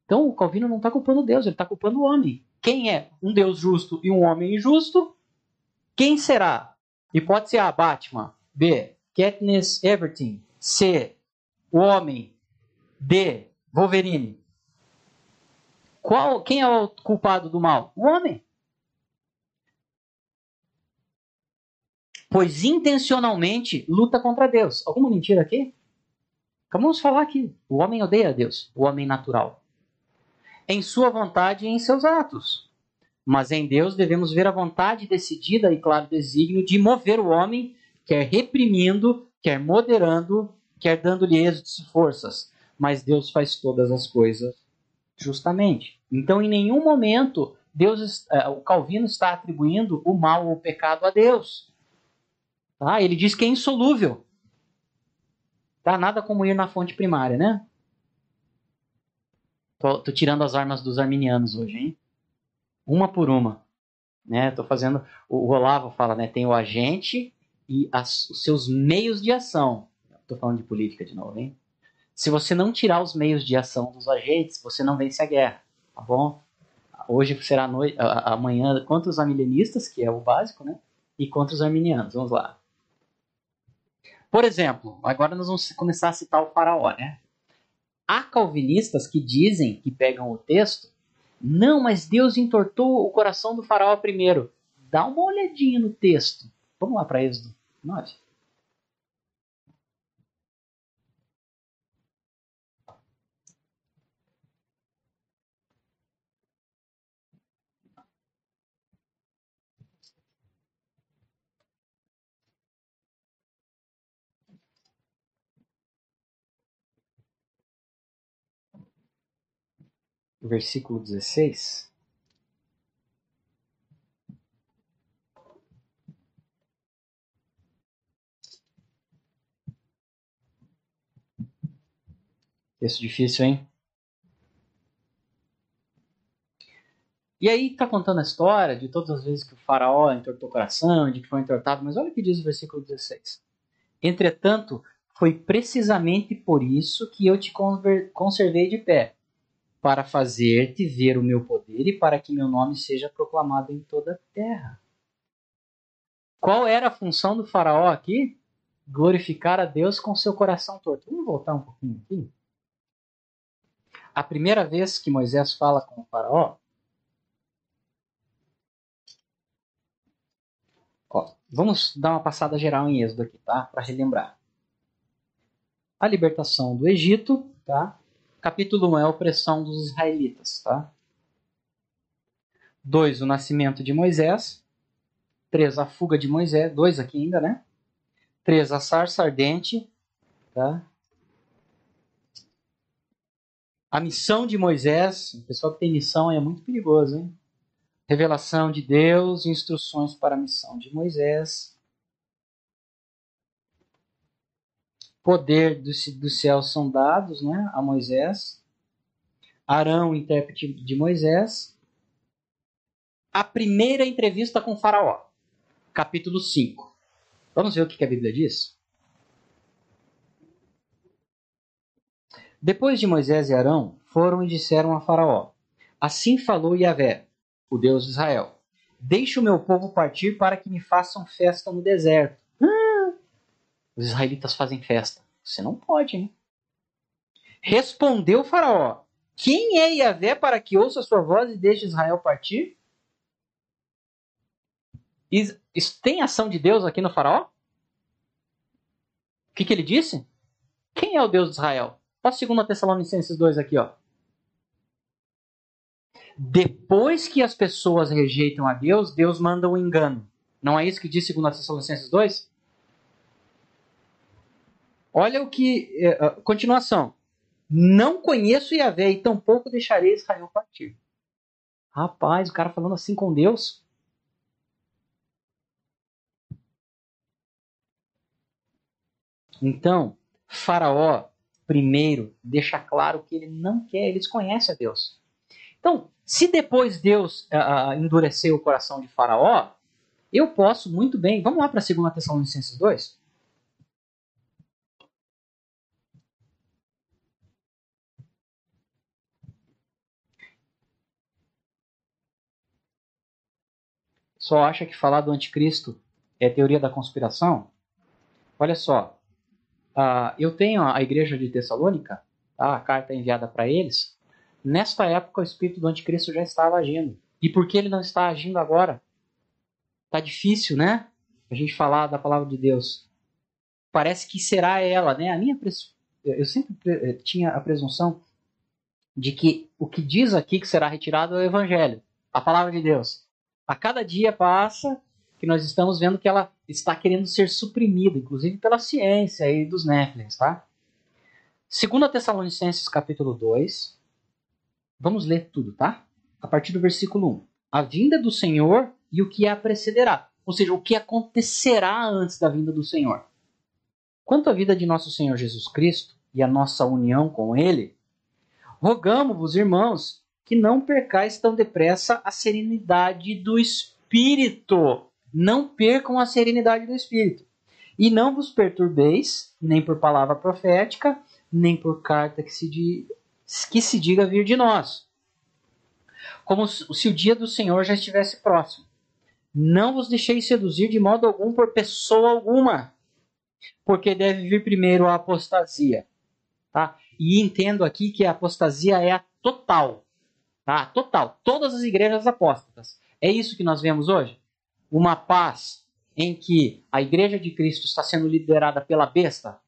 Então, o Calvino não está culpando Deus, ele está culpando o homem. Quem é um Deus justo e um homem injusto? Quem será? Hipótese A, Batman. B, Katniss Everton. C, o homem. D, Wolverine. Qual, quem é o culpado do mal? O homem. Pois intencionalmente luta contra Deus. Alguma mentira aqui? Vamos falar aqui. O homem odeia Deus, o homem natural. Em sua vontade e em seus atos. Mas em Deus devemos ver a vontade decidida e claro desígnio de mover o homem, quer reprimindo, quer moderando, quer dando-lhe êxitos e forças. Mas Deus faz todas as coisas justamente. Então, em nenhum momento, Deus, uh, o Calvino está atribuindo o mal ou o pecado a Deus. Tá? Ele diz que é insolúvel. Tá? Nada como ir na fonte primária, né? Tô, tô tirando as armas dos arminianos hoje, hein? uma por uma. Né? Tô fazendo. O Olavo fala, né? Tem o agente e as, os seus meios de ação. Estou falando de política de novo, hein? Se você não tirar os meios de ação dos agentes, você não vence a guerra, tá bom? hoje será noite, amanhã contra os amilenistas, que é o básico, né? E contra os arminianos. Vamos lá. Por exemplo, agora nós vamos começar a citar o faraó, né? Há calvinistas que dizem, que pegam o texto, não, mas Deus entortou o coração do faraó primeiro. Dá uma olhadinha no texto. Vamos lá para Êxodo 9. Versículo 16. Texto difícil, hein? E aí está contando a história de todas as vezes que o faraó entortou o coração, de que foi entortado, mas olha o que diz o versículo 16. Entretanto, foi precisamente por isso que eu te conservei de pé, para fazer-te ver o meu poder e para que meu nome seja proclamado em toda a terra. Qual era a função do faraó aqui? Glorificar a Deus com seu coração torto. Vamos voltar um pouquinho aqui. A primeira vez que Moisés fala com o faraó, ó, vamos dar uma passada geral em Êxodo aqui, tá? Para relembrar. A libertação do Egito, tá? Capítulo 1 é a opressão dos israelitas, tá? 2, o nascimento de Moisés. 3, a fuga de Moisés. 2 aqui ainda, né? 3, a sarça ardente. Tá? A missão de Moisés. O pessoal que tem missão é muito perigoso, hein? Revelação de Deus, instruções para a missão de Moisés. Poder dos do céus são dados né, a Moisés. Arão, intérprete de Moisés. A primeira entrevista com Faraó, capítulo 5. Vamos ver o que a Bíblia diz? Depois de Moisés e Arão, foram e disseram a Faraó: Assim falou Yahvé, o Deus de Israel: Deixe o meu povo partir para que me façam festa no deserto os israelitas fazem festa. Você não pode, hein? Respondeu o faraó: Quem é Yahvé para que ouça sua voz e deixe Israel partir? Isso tem ação de Deus aqui no faraó? O que, que ele disse? Quem é o Deus de Israel? Olha 2 Tessalonicenses 2 aqui, ó. Depois que as pessoas rejeitam a Deus, Deus manda um engano. Não é isso que diz 2 Tessalonicenses 2? Olha o que. É, continuação. Não conheço Yahvé e tampouco deixarei Israel partir. Rapaz, o cara falando assim com Deus. Então, Faraó, primeiro, deixa claro que ele não quer, ele desconhece a Deus. Então, se depois Deus uh, endureceu o coração de Faraó, eu posso muito bem. Vamos lá para 2 Tessalonicenses 2? Só acha que falar do anticristo é teoria da conspiração? Olha só, uh, eu tenho a igreja de Tessalônica, tá? a carta enviada para eles. Nesta época, o espírito do anticristo já estava agindo. E por que ele não está agindo agora? Tá difícil, né? A gente falar da palavra de Deus. Parece que será ela, né? A minha eu sempre eh, tinha a presunção de que o que diz aqui que será retirado é o evangelho, a palavra de Deus a cada dia passa que nós estamos vendo que ela está querendo ser suprimida, inclusive pela ciência e dos Néflins, tá? 2 Tessalonicenses capítulo 2, vamos ler tudo, tá? A partir do versículo 1. A vinda do Senhor e o que a precederá, ou seja, o que acontecerá antes da vinda do Senhor. Quanto à vida de nosso Senhor Jesus Cristo e a nossa união com Ele, rogamos-vos, irmãos, que não percais tão depressa a serenidade do espírito. Não percam a serenidade do espírito. E não vos perturbeis, nem por palavra profética, nem por carta que se, di... que se diga vir de nós. como se o dia do Senhor já estivesse próximo. Não vos deixeis seduzir de modo algum por pessoa alguma, porque deve vir primeiro a apostasia. Tá? E entendo aqui que a apostasia é a total. Tá? Total. Todas as igrejas apóstatas. É isso que nós vemos hoje? Uma paz em que a igreja de Cristo está sendo liderada pela besta?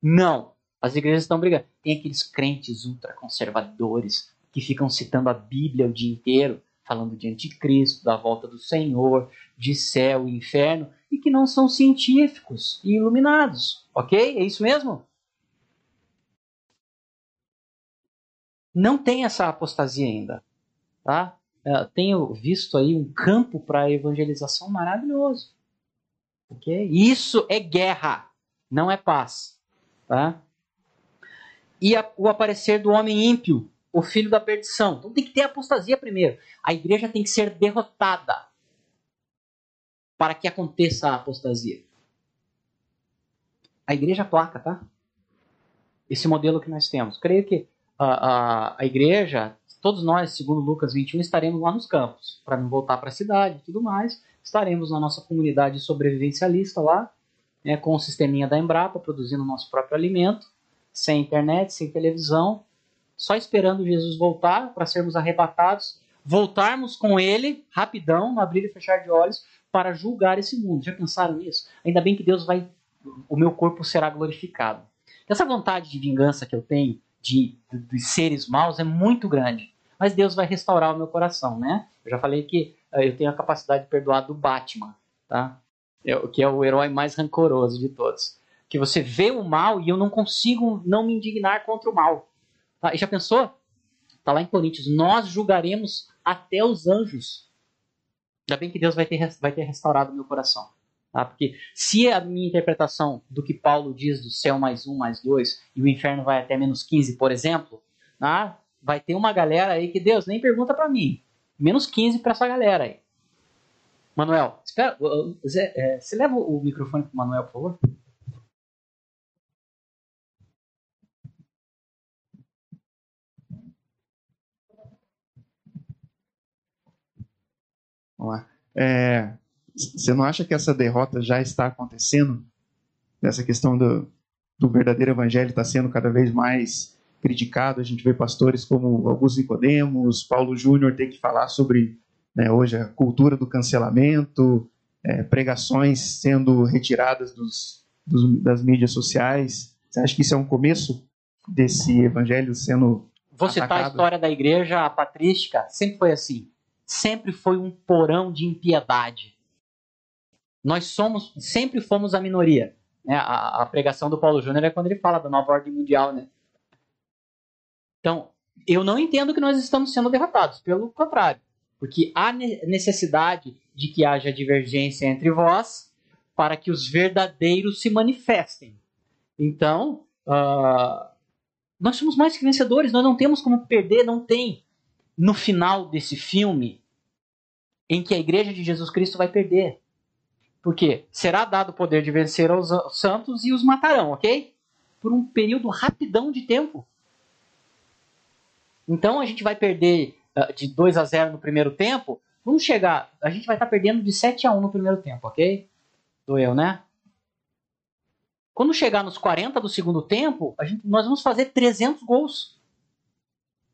Não. As igrejas estão brigando. Tem aqueles crentes ultraconservadores que ficam citando a Bíblia o dia inteiro, falando de anticristo, da volta do Senhor, de céu e inferno, e que não são científicos e iluminados. Ok? É isso mesmo? Não tem essa apostasia ainda. Tá? Eu tenho visto aí um campo para evangelização maravilhoso. Ok? Isso é guerra, não é paz. Tá? E a, o aparecer do homem ímpio, o filho da perdição. Então tem que ter apostasia primeiro. A igreja tem que ser derrotada para que aconteça a apostasia. A igreja placa, tá? Esse modelo que nós temos. Creio que a, a, igreja, todos nós, segundo Lucas 21, estaremos lá nos campos, para não voltar para a cidade e tudo mais. Estaremos na nossa comunidade sobrevivencialista lá, né, com o sisteminha da Embrapa, produzindo nosso próprio alimento, sem internet, sem televisão, só esperando Jesus voltar para sermos arrebatados, voltarmos com ele rapidão, no abrir e fechar de olhos, para julgar esse mundo. Já pensaram nisso? Ainda bem que Deus vai, o meu corpo será glorificado. Essa vontade de vingança que eu tenho de, de, de seres maus é muito grande, mas Deus vai restaurar o meu coração, né? Eu já falei que uh, eu tenho a capacidade de perdoar do Batman, tá? Eu, que é o herói mais rancoroso de todos. Que você vê o mal e eu não consigo não me indignar contra o mal. Tá? E já pensou? Está lá em Coríntios. Nós julgaremos até os anjos. Ainda bem que Deus vai ter, vai ter restaurado o meu coração. Tá? Porque se a minha interpretação do que Paulo diz do céu mais um, mais dois, e o inferno vai até menos 15, por exemplo, tá? vai ter uma galera aí que Deus nem pergunta para mim. Menos 15 para essa galera aí. Manuel, espera, Zé, é, você leva o microfone para o Manuel, por favor? Vamos lá. É, você não acha que essa derrota já está acontecendo? Essa questão do, do verdadeiro evangelho está sendo cada vez mais criticado. A gente vê pastores como Augusto Nicodemos, Paulo Júnior tem que falar sobre né, hoje a cultura do cancelamento, é, pregações sendo retiradas dos, dos, das mídias sociais. Você acha que isso é um começo desse evangelho sendo Vou citar atacado? a história da igreja patrística, sempre foi assim sempre foi um porão de impiedade. Nós somos, sempre fomos a minoria. Né? A, a, pregação do Paulo Júnior é quando ele fala da nova ordem mundial. Né? Então, eu não entendo que nós estamos sendo derrotados, pelo contrário. Porque há necessidade de que haja divergência entre vós para que os verdadeiros se manifestem. Então, uh, nós somos mais que vencedores, nós não temos como perder, não tem. No final desse filme, em que a igreja de Jesus Cristo vai perder. Porque será dado o poder de vencer aos santos e os matarão, ok? Por um período rapidão de tempo. Então a gente vai perder uh, de 2 a 0 no primeiro tempo. Vamos chegar, a gente vai estar tá perdendo de 7 a 1 no primeiro tempo, ok? Doeu, né? Quando chegar nos 40 do segundo tempo, a gente, nós vamos fazer 300 gols.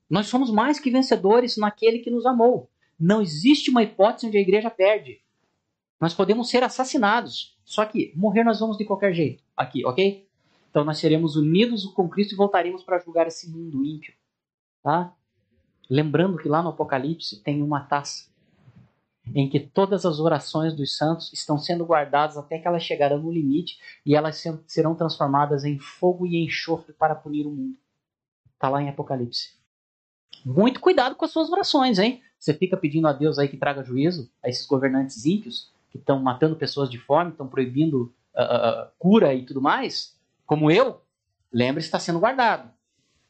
Nós somos mais que vencedores naquele que nos amou. Não existe uma hipótese onde a igreja perde. Nós podemos ser assassinados, só que morrer nós vamos de qualquer jeito. Aqui, ok? Então nós seremos unidos com Cristo e voltaremos para julgar esse mundo ímpio. Tá? Lembrando que lá no Apocalipse tem uma taça em que todas as orações dos santos estão sendo guardadas até que elas chegarão no limite e elas serão transformadas em fogo e enxofre para punir o mundo. Está lá em Apocalipse. Muito cuidado com as suas orações, hein? Você fica pedindo a Deus aí que traga juízo a esses governantes ímpios que estão matando pessoas de fome, estão proibindo uh, uh, cura e tudo mais, como eu, lembre-se, está sendo guardado.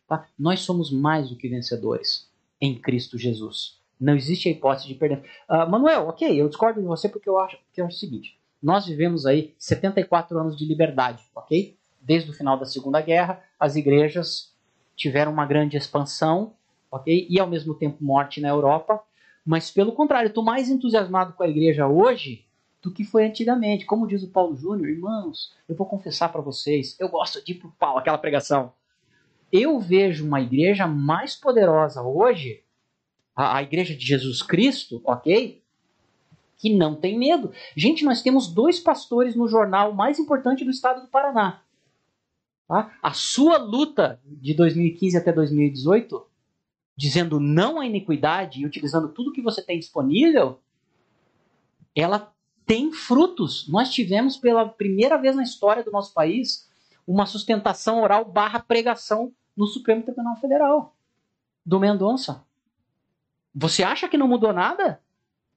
Tá? Nós somos mais do que vencedores em Cristo Jesus. Não existe a hipótese de perder. Uh, Manuel, ok, eu discordo de você porque eu acho que é o seguinte: nós vivemos aí 74 anos de liberdade, ok? Desde o final da Segunda Guerra, as igrejas tiveram uma grande expansão ok? E ao mesmo tempo morte na Europa. Mas pelo contrário, estou mais entusiasmado com a igreja hoje do que foi antigamente. Como diz o Paulo Júnior, irmãos, eu vou confessar para vocês, eu gosto de ir pro pau, aquela pregação. Eu vejo uma igreja mais poderosa hoje, a, a igreja de Jesus Cristo, ok? Que não tem medo. Gente, nós temos dois pastores no jornal mais importante do estado do Paraná. Tá? A sua luta de 2015 até 2018, dizendo não à iniquidade e utilizando tudo que você tem disponível, ela tem frutos. Nós tivemos pela primeira vez na história do nosso país uma sustentação oral barra pregação no Supremo Tribunal Federal do Mendonça. Você acha que não mudou nada?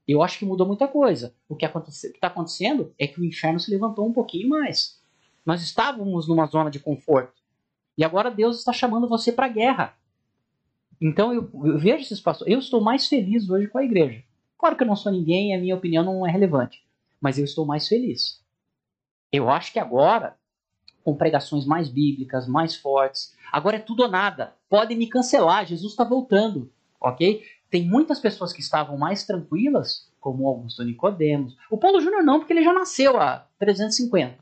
Eu acho que mudou muita coisa. O que está acontecendo é que o inferno se levantou um pouquinho mais. Nós estávamos numa zona de conforto. E agora Deus está chamando você para a guerra. Então eu, eu, vejo esses pastores. Eu estou mais feliz hoje com a igreja. Claro que eu não sou ninguém e a minha opinião não é relevante. Mas eu estou mais feliz. Eu acho que agora, com pregações mais bíblicas, mais fortes, agora é tudo ou nada. Podem me cancelar, Jesus está voltando. Ok? Tem muitas pessoas que estavam mais tranquilas, como Augusto Nicodemos. O Paulo Júnior não, porque ele já nasceu a 350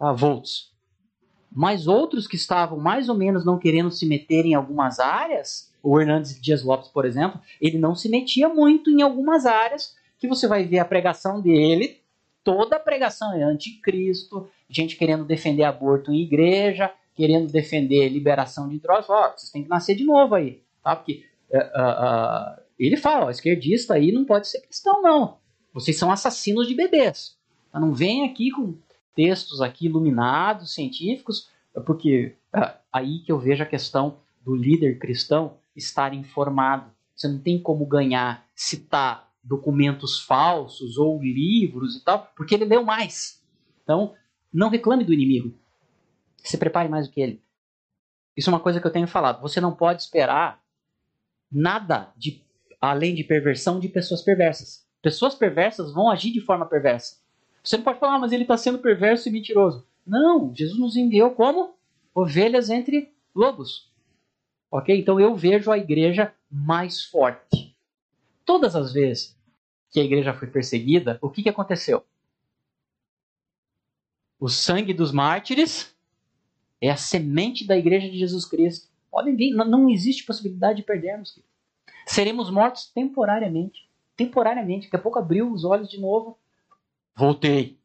uh, volts. Mas outros que estavam mais ou menos não querendo se meter em algumas áreas, o Hernandes Dias Lopes, por exemplo, ele não se metia muito em algumas áreas que você vai ver a pregação dele, toda a pregação é anticristo, gente querendo defender aborto em igreja, querendo defender liberação de drogas, ó, vocês têm que nascer de novo aí, tá? Porque uh, uh, ele fala, ó, esquerdista aí não pode ser cristão não, vocês são assassinos de bebês, não vem aqui com textos aqui iluminados, científicos, porque é aí que eu vejo a questão do líder cristão estar informado. Você não tem como ganhar citar documentos falsos ou livros e tal, porque ele leu mais. Então, não reclame do inimigo. Se prepare mais do que ele. Isso é uma coisa que eu tenho falado. Você não pode esperar nada de além de perversão de pessoas perversas. Pessoas perversas vão agir de forma perversa. Você não pode falar, ah, mas ele está sendo perverso e mentiroso. Não, Jesus nos enviou como ovelhas entre lobos. Ok? Então eu vejo a igreja mais forte. Todas as vezes que a igreja foi perseguida, o que, que aconteceu? O sangue dos mártires é a semente da igreja de Jesus Cristo. Podem vir, não existe possibilidade de perdermos. Seremos mortos temporariamente. Temporariamente. Daqui a pouco abriu os olhos de novo Voltei.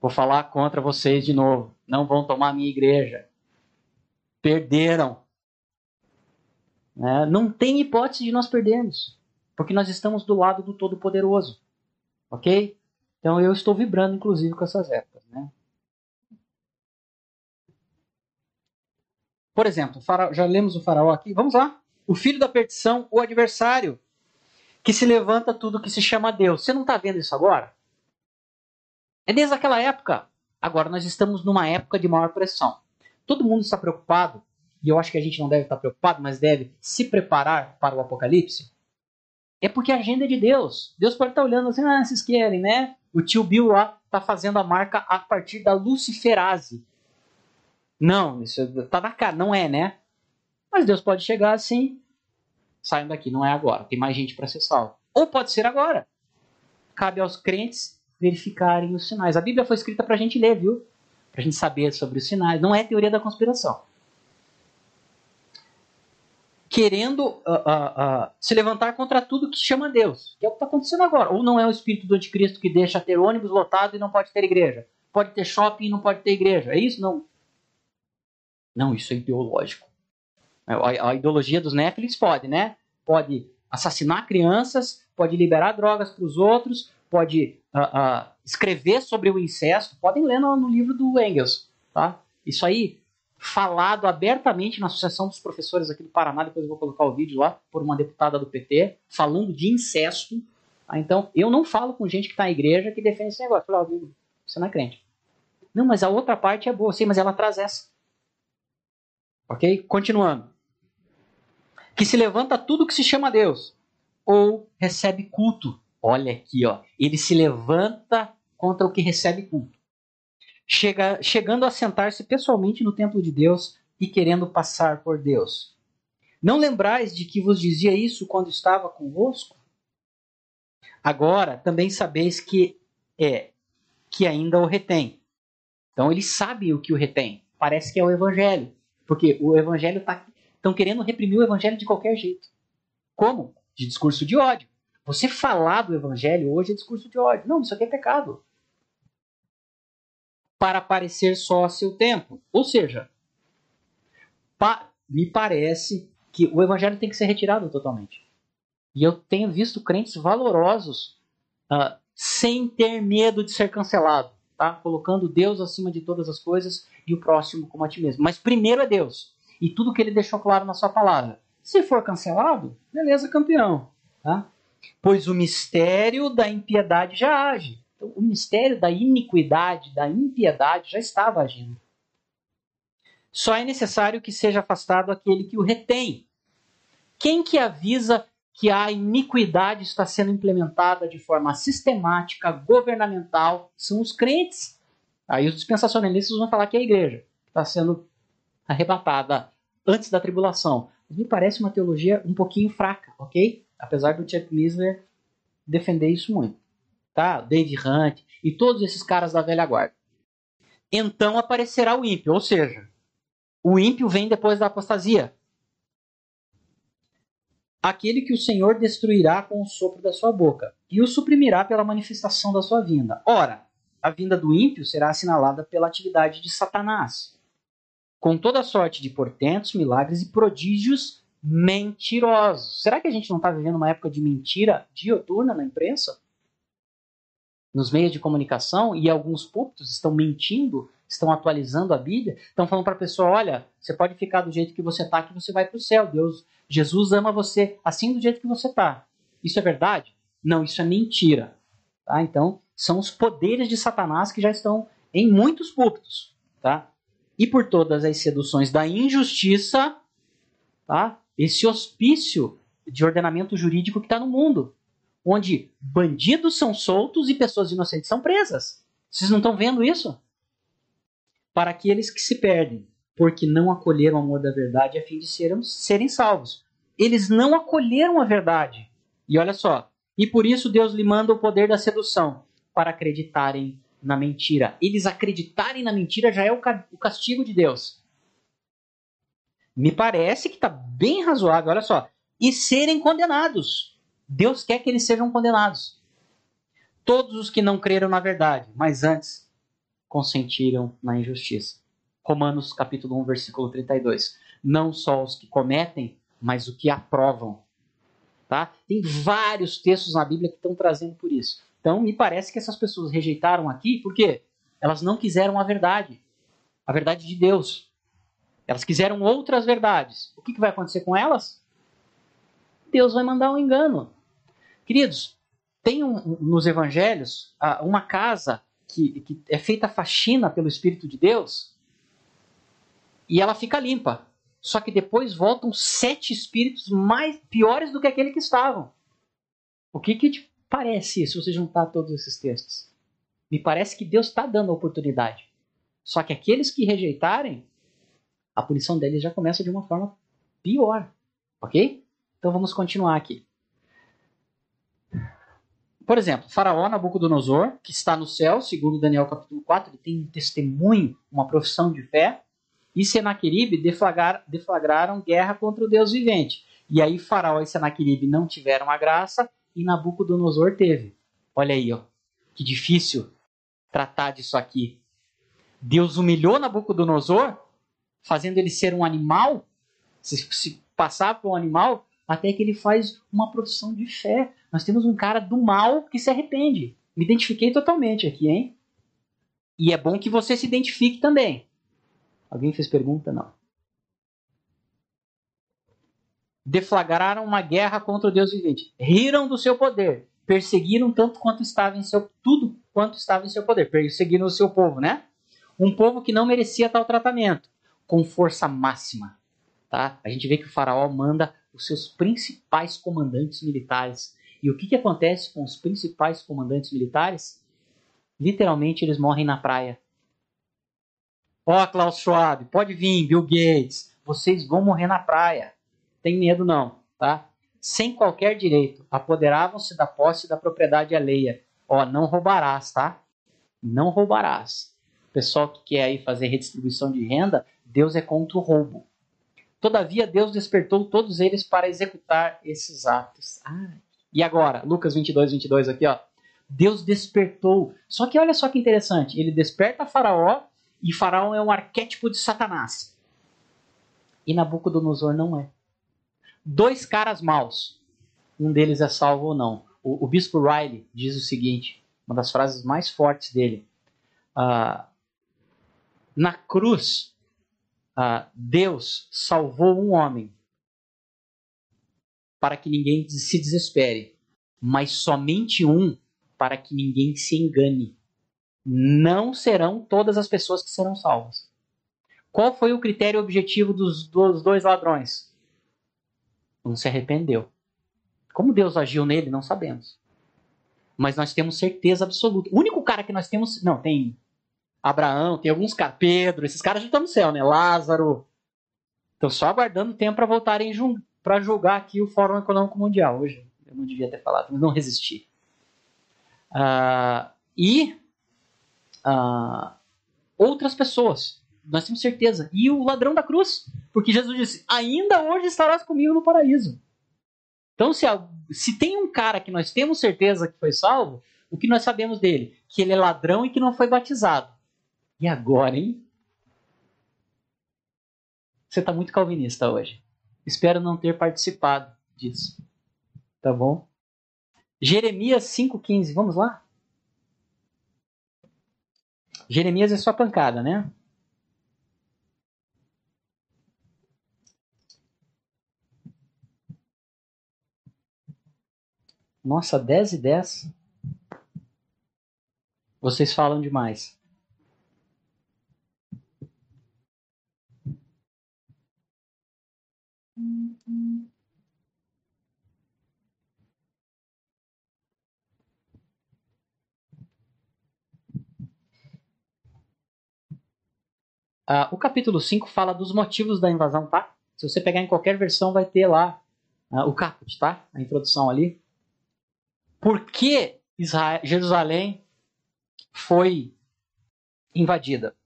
Vou falar contra vocês de novo. Não vão tomar minha igreja. Perderam. É, não tem hipótese de nós perdermos. Porque nós estamos do lado do Todo-Poderoso. Ok? Então eu estou vibrando, inclusive, com essas épocas. Né? Por exemplo, já lemos o faraó aqui. Vamos lá. O filho da perdição, o adversário, que se levanta tudo que se chama Deus. Você não está vendo isso agora? É desde aquela época. Agora nós estamos numa época de maior pressão. Todo mundo está preocupado, e eu acho que a gente não deve estar preocupado, mas deve se preparar para o apocalipse. É porque a agenda é de Deus. Deus pode estar olhando assim, ah, vocês querem, né? O tio Bill lá está fazendo a marca a partir da luciferase. Não, isso está na cara, não é, né? Mas Deus pode chegar assim, saiam daqui, não é agora, tem mais gente para ser salvo. Ou pode ser agora. Cabe aos crentes verificarem os sinais. A Bíblia foi escrita para a gente ler, viu? Para a gente saber sobre os sinais. Não é teoria da conspiração. Querendo uh, uh, uh, se levantar contra tudo que chama Deus, que é o que está acontecendo agora. Ou não é o espírito do anticristo que deixa ter ônibus lotado e não pode ter igreja. Pode ter shopping e não pode ter igreja. É isso? Não. Não, isso é ideológico. A, a ideologia dos néfilis pode, né? Pode assassinar crianças, pode liberar drogas para os outros, pode escrever sobre o incesto, podem ler no, no, livro do Engels. Tá? Isso aí, falado abertamente na Associação dos Professores aqui do Paraná, depois eu vou colocar o vídeo lá, por uma deputada do PT, falando de incesto. Tá? Então, eu não falo com gente que está na igreja que defende esse negócio. Falo, você não é crente. Não, mas a outra parte é boa, sim, mas ela traz essa. Ok? Continuando. Que se levanta tudo que se chama Deus, ou recebe culto Olha aqui, ó. Ele se levanta contra o que recebe culto. Chega, chegando a sentar-se pessoalmente no templo de Deus e querendo passar por Deus. Não lembrais de que vos dizia isso quando estava convosco? Agora também sabeis que é que ainda o retém. Então ele sabe o que o retém. Parece que é o evangelho, porque o evangelho está estão querendo reprimir o evangelho de qualquer jeito. Como? De discurso de ódio. Você falar do evangelho hoje é discurso de ódio. Não, isso aqui é pecado. Para parecer só a seu tempo. Ou seja, pa me parece que o evangelho tem que ser retirado totalmente. E eu tenho visto crentes valorosos uh, sem ter medo de ser cancelado, tá? Colocando Deus acima de todas as coisas e o próximo como a ti mesmo. Mas primeiro é Deus e tudo que ele deixou claro na sua palavra. Se for cancelado, beleza, campeão, tá? Pois o mistério da impiedade já age. Então, o mistério da iniquidade, da impiedade já estava agindo. Só é necessário que seja afastado aquele que o retém. Quem que avisa que a iniquidade está sendo implementada de forma sistemática, governamental, são os crentes. Aí os dispensacionalistas vão falar que é a igreja está sendo arrebatada antes da tribulação. Me parece uma teologia um pouquinho fraca, ok? Apesar do Chuck Missler defender isso muito. Tá? Dave Hunt e todos esses caras da velha guarda. Então aparecerá o ímpio, ou seja, o ímpio vem depois da apostasia aquele que o Senhor destruirá com o sopro da sua boca, e o suprimirá pela manifestação da sua vinda. Ora, a vinda do ímpio será assinalada pela atividade de Satanás, com toda sorte de portentos, milagres e prodígios mentirosos. Será que a gente não está vivendo uma época de mentira dioturna na imprensa? Nos meios de comunicação e alguns púlpitos estão mentindo, estão atualizando a Bíblia, estão falando para a pessoa: olha, você pode ficar do jeito que você está, que você vai para o céu. Deus Jesus ama você assim do jeito que você está. Isso é verdade? Não, isso é mentira. Tá? Então, são os poderes de Satanás que já estão em muitos púlpitos. Tá? E por todas as seduções da injustiça, tá? esse hospício de ordenamento jurídico que está no mundo, onde bandidos são soltos e pessoas inocentes são presas. Vocês não estão vendo isso? Para aqueles que se perdem, porque não acolheram o amor da verdade a fim de serem, serem salvos. Eles não acolheram a verdade. E olha só, e por isso Deus lhe manda o poder da sedução, para acreditarem na mentira. Eles acreditarem na mentira já é o castigo de Deus. Me parece que está bem razoável, olha só. E serem condenados. Deus quer que eles sejam condenados. Todos os que não creram na verdade, mas antes consentiram na injustiça. Romanos capítulo 1, versículo 32. Não só os que cometem, mas o que aprovam. Tá? Tem vários textos na Bíblia que estão trazendo por isso. Então, me parece que essas pessoas rejeitaram aqui porque elas não quiseram a verdade, a verdade de Deus. Elas quiseram outras verdades. O que, que vai acontecer com elas? Deus vai mandar um engano. Queridos, tem um, nos evangelhos uma casa que, que é feita faxina pelo Espírito de Deus e ela fica limpa. Só que depois voltam sete espíritos mais piores do que aquele que estavam. O que, que te parece se você juntar todos esses textos? Me parece que Deus está dando a oportunidade. Só que aqueles que rejeitarem, a punição deles já começa de uma forma pior. Ok? Então vamos continuar aqui. Por exemplo, Faraó Nabucodonosor, que está no céu, segundo Daniel capítulo 4, ele tem um testemunho, uma profissão de fé e Senaqueribe deflagrar, deflagraram guerra contra o Deus vivente. E aí Faraó e Senaqueribe não tiveram a graça e Nabucodonosor teve. Olha aí, ó, que difícil tratar disso aqui. Deus humilhou Nabucodonosor, fazendo ele ser um animal, se, se passar por um animal, até que ele faz uma profissão de fé. Nós temos um cara do mal que se arrepende. Me identifiquei totalmente aqui, hein? E é bom que você se identifique também. Alguém fez pergunta? Não. Deflagraram uma guerra contra o Deus vivente. Riram do seu poder. Perseguiram tanto quanto estava em seu tudo quanto estava em seu poder. Perseguiram o seu povo, né? Um povo que não merecia tal tratamento, com força máxima. Tá? A gente vê que o faraó manda os seus principais comandantes militares. E o que, que acontece com os principais comandantes militares? Literalmente, eles morrem na praia. Ó, oh, Klaus Schwab, pode vir, Bill Gates, vocês vão morrer na praia. tem medo não, tá? Sem qualquer direito, apoderavam-se da posse da propriedade alheia. Ó, não roubarás, tá? Não roubarás. O pessoal que quer aí fazer redistribuição de renda, Deus é contra o roubo. Todavia, Deus despertou todos eles para executar esses atos. Ah, e agora, Lucas 22, 22 aqui, ó. Deus despertou. Só que olha só que interessante. Ele desperta Faraó e Faraó é um arquétipo de Satanás. E Nabucodonosor não é. Dois caras maus. Um deles é salvo ou não. O, o bispo Riley diz o seguinte, uma das frases mais fortes dele. Uh, na cruz, uh, Deus salvou um homem para que ninguém se desespere, mas somente um para que ninguém se engane. Não serão todas as pessoas que serão salvas. Qual foi o critério objetivo dos, dos dois ladrões? Um se arrependeu. Como Deus agiu nele, não sabemos. Mas nós temos certeza absoluta. O único cara que nós temos. Não, tem Abraão, tem alguns caras. Pedro, esses caras já estão no céu, né? Lázaro. Estão só aguardando tempo para voltarem para julgar aqui o Fórum Econômico Mundial. Hoje eu não devia ter falado, mas não resisti. Uh, e uh, outras pessoas, nós temos certeza. E o ladrão da cruz, porque Jesus disse: Ainda hoje estarás comigo no paraíso. Então, se, se tem um cara que nós temos certeza que foi salvo, o que nós sabemos dele? Que ele é ladrão e que não foi batizado. E agora, hein? Você está muito calvinista hoje. Espero não ter participado disso. Tá bom? Jeremias 5,15. Vamos lá? Jeremias é só pancada, né? Nossa, 10 e 10. Vocês falam demais. Uh, o capítulo 5 fala dos motivos da invasão, tá? Se você pegar em qualquer versão, vai ter lá uh, o caput, tá? A introdução ali. Por que Israel, Jerusalém foi invadida?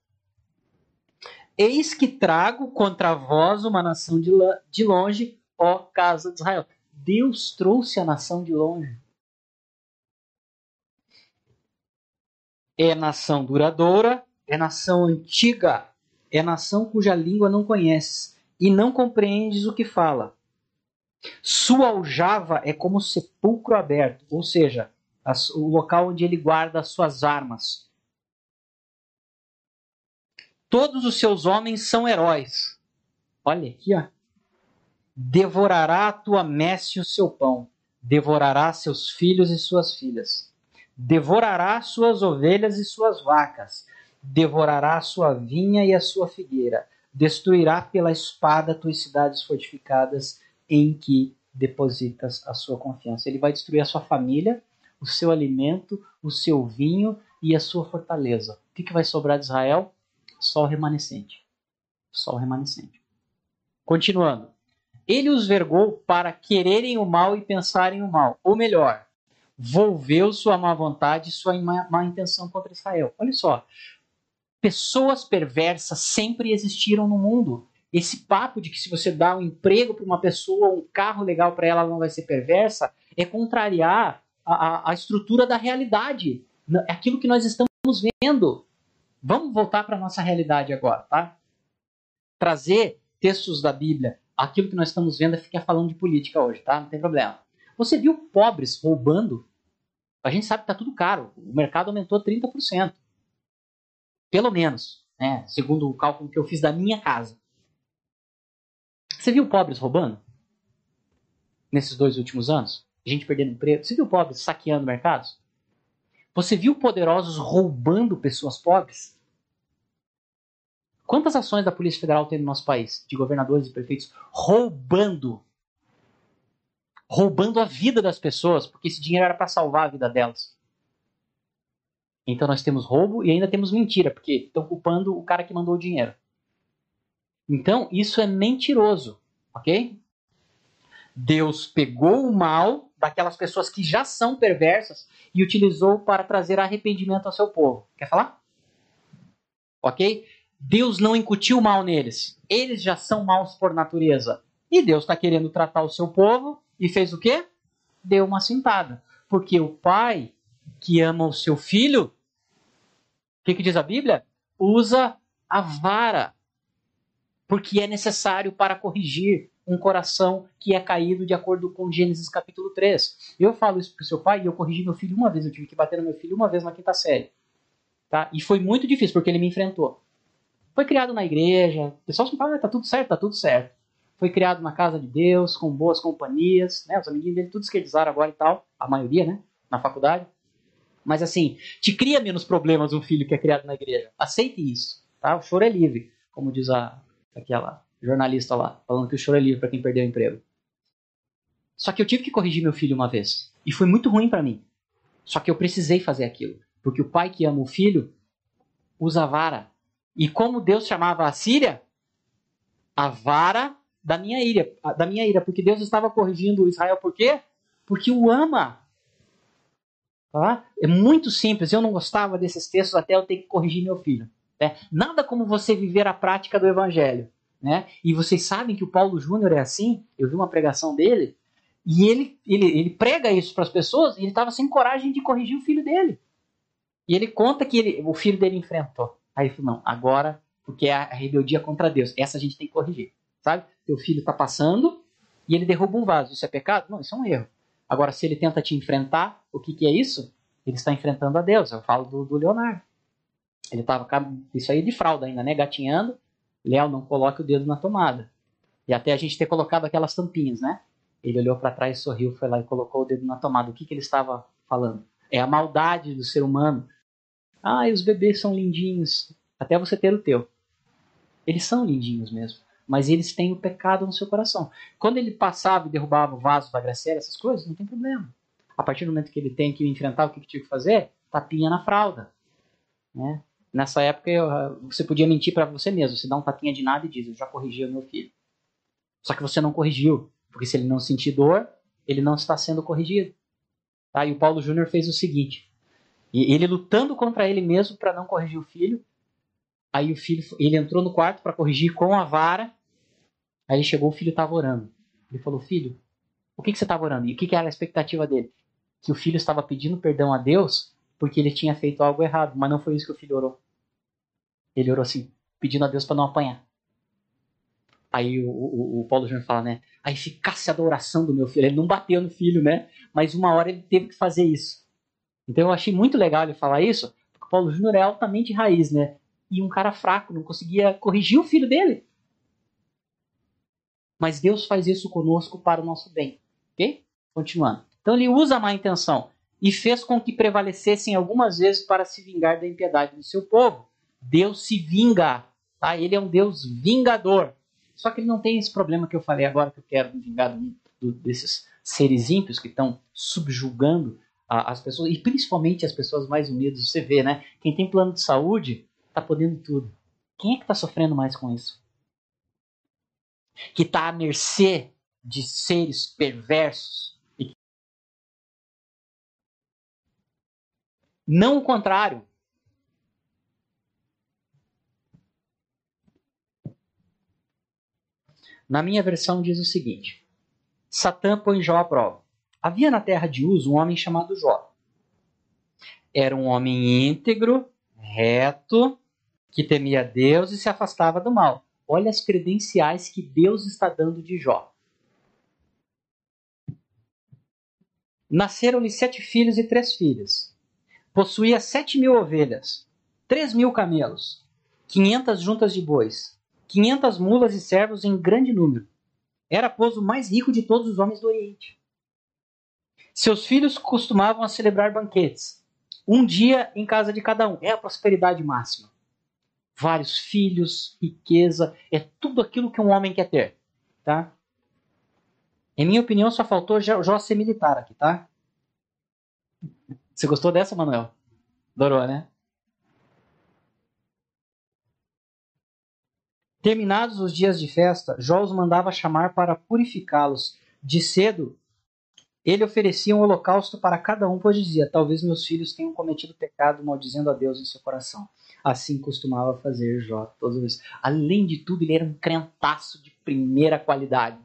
Eis que trago contra vós uma nação de, de longe, ó casa de Israel. Deus trouxe a nação de longe. É nação duradoura, é nação antiga, é nação cuja língua não conheces e não compreendes o que fala. Sua aljava é como sepulcro aberto, ou seja, o local onde ele guarda as suas armas. Todos os seus homens são heróis. Olha aqui, ó. Devorará a tua messe o seu pão, devorará seus filhos e suas filhas, devorará suas ovelhas e suas vacas, devorará a sua vinha e a sua figueira, destruirá pela espada tuas cidades fortificadas em que depositas a sua confiança. Ele vai destruir a sua família, o seu alimento, o seu vinho e a sua fortaleza. O que, que vai sobrar de Israel? O remanescente. O remanescente. Continuando. Ele os vergou para quererem o mal e pensarem o mal. Ou melhor, volveu sua má vontade e sua má, má intenção contra Israel. Olha só, pessoas perversas sempre existiram no mundo. Esse papo de que se você dá um emprego para uma pessoa, um carro legal para ela, ela não vai ser perversa, é contrariar a, a, a estrutura da realidade. É aquilo que nós estamos vendo. Vamos voltar para a nossa realidade agora, tá? Trazer textos da Bíblia. Aquilo que nós estamos vendo é ficar falando de política hoje, tá? Não tem problema. Você viu pobres roubando? A gente sabe que está tudo caro. O mercado aumentou 30%. Pelo menos, né? segundo o cálculo que eu fiz da minha casa. Você viu pobres roubando? Nesses dois últimos anos? Gente perdendo emprego? Você viu pobres saqueando mercados? Você viu poderosos roubando pessoas pobres? Quantas ações da Polícia Federal tem no nosso país, de governadores e prefeitos, roubando? Roubando a vida das pessoas, porque esse dinheiro era para salvar a vida delas. Então nós temos roubo e ainda temos mentira, porque estão culpando o cara que mandou o dinheiro. Então isso é mentiroso, ok? Deus pegou o mal daquelas pessoas que já são perversas e utilizou para trazer arrependimento ao seu povo. Quer falar? Ok? Deus não incutiu mal neles. Eles já são maus por natureza. E Deus está querendo tratar o seu povo e fez o quê? Deu uma cintada. Porque o pai que ama o seu filho, o que, que diz a Bíblia? Usa a vara. Porque é necessário para corrigir um coração que é caído de acordo com Gênesis capítulo 3. Eu falo isso para o seu pai e eu corrigi meu filho uma vez. Eu tive que bater no meu filho uma vez na quinta série. Tá? E foi muito difícil porque ele me enfrentou. Foi criado na igreja, o pessoal sempre fala, ah, tá tudo certo, tá tudo certo. Foi criado na casa de Deus, com boas companhias, né? Os amiguinhos dele tudo esquerdizaram agora e tal, a maioria, né? Na faculdade. Mas assim, te cria menos problemas um filho que é criado na igreja. Aceite isso, tá? O choro é livre, como diz a, aquela jornalista lá, falando que o choro é livre para quem perdeu o emprego. Só que eu tive que corrigir meu filho uma vez. E foi muito ruim para mim. Só que eu precisei fazer aquilo. Porque o pai que ama o filho usa vara e como Deus chamava a Síria? A vara da minha ira, da minha ira, porque Deus estava corrigindo Israel por quê? Porque o ama. Tá? É muito simples, eu não gostava desses textos até eu ter que corrigir meu filho. Né? Nada como você viver a prática do evangelho. Né? E vocês sabem que o Paulo Júnior é assim, eu vi uma pregação dele, e ele, ele, ele prega isso para as pessoas, e ele estava sem coragem de corrigir o filho dele. E ele conta que ele, o filho dele enfrentou. Aí ele falou, não, agora, porque é a rebeldia contra Deus. Essa a gente tem que corrigir. Sabe? Teu filho está passando e ele derruba um vaso. Isso é pecado? Não, isso é um erro. Agora, se ele tenta te enfrentar, o que, que é isso? Ele está enfrentando a Deus. Eu falo do, do Leonardo. Ele estava, isso aí de fralda ainda, né? Gatinhando. Léo, não coloque o dedo na tomada. E até a gente ter colocado aquelas tampinhas, né? Ele olhou para trás, sorriu, foi lá e colocou o dedo na tomada. O que, que ele estava falando? É a maldade do ser humano ah, os bebês são lindinhos. Até você ter o teu. Eles são lindinhos mesmo. Mas eles têm o pecado no seu coração. Quando ele passava e derrubava o vaso da Graciela, essas coisas, não tem problema. A partir do momento que ele tem que enfrentar o que, que tinha que fazer, tapinha na fralda. Né? Nessa época, eu, você podia mentir para você mesmo. Você dá um tapinha de nada e diz: Eu já corrigi o meu filho. Só que você não corrigiu. Porque se ele não sentir dor, ele não está sendo corrigido. Tá? E o Paulo Júnior fez o seguinte: e ele lutando contra ele mesmo para não corrigir o filho. Aí o filho, ele entrou no quarto para corrigir com a vara. Aí ele chegou, o filho estava orando. Ele falou: Filho, o que, que você estava orando? E o que, que era a expectativa dele? Que o filho estava pedindo perdão a Deus porque ele tinha feito algo errado. Mas não foi isso que o filho orou. Ele orou assim, pedindo a Deus para não apanhar. Aí o, o, o, Paulo Júnior fala, né? A eficácia da oração do meu filho. Ele não bateu no filho, né? Mas uma hora ele teve que fazer isso. Então eu achei muito legal ele falar isso, porque o Paulo Júnior é altamente raiz, né? E um cara fraco, não conseguia corrigir o filho dele. Mas Deus faz isso conosco para o nosso bem. Ok? Continuando. Então ele usa a má intenção e fez com que prevalecessem algumas vezes para se vingar da impiedade do seu povo. Deus se vinga, tá? Ele é um Deus vingador. Só que ele não tem esse problema que eu falei agora que eu quero vingar do, do, desses seres ímpios que estão subjugando as pessoas, e principalmente as pessoas mais unidas. Você vê, né? Quem tem plano de saúde está podendo tudo. Quem é que está sofrendo mais com isso? Que está à mercê de seres perversos. Não o contrário. Na minha versão diz o seguinte: Satã põe Jó à prova. Havia na terra de Uz um homem chamado Jó. Era um homem íntegro, reto, que temia Deus e se afastava do mal. Olha as credenciais que Deus está dando de Jó. Nasceram-lhe sete filhos e três filhas. Possuía sete mil ovelhas, três mil camelos, quinhentas juntas de bois, quinhentas mulas e servos em grande número. Era, pois, o mais rico de todos os homens do Oriente. Seus filhos costumavam a celebrar banquetes, um dia em casa de cada um. É a prosperidade máxima. Vários filhos, riqueza, é tudo aquilo que um homem quer ter, tá? Em minha opinião, só faltou Jó ser militar aqui, tá? Você gostou dessa, Manuel? Adorou, né? Terminados os dias de festa, Jó os mandava chamar para purificá-los De cedo, ele oferecia um holocausto para cada um, pois dizia: Talvez meus filhos tenham cometido pecado, maldizendo a Deus em seu coração. Assim costumava fazer Jó todas as vezes. Além de tudo, ele era um crentaço de primeira qualidade.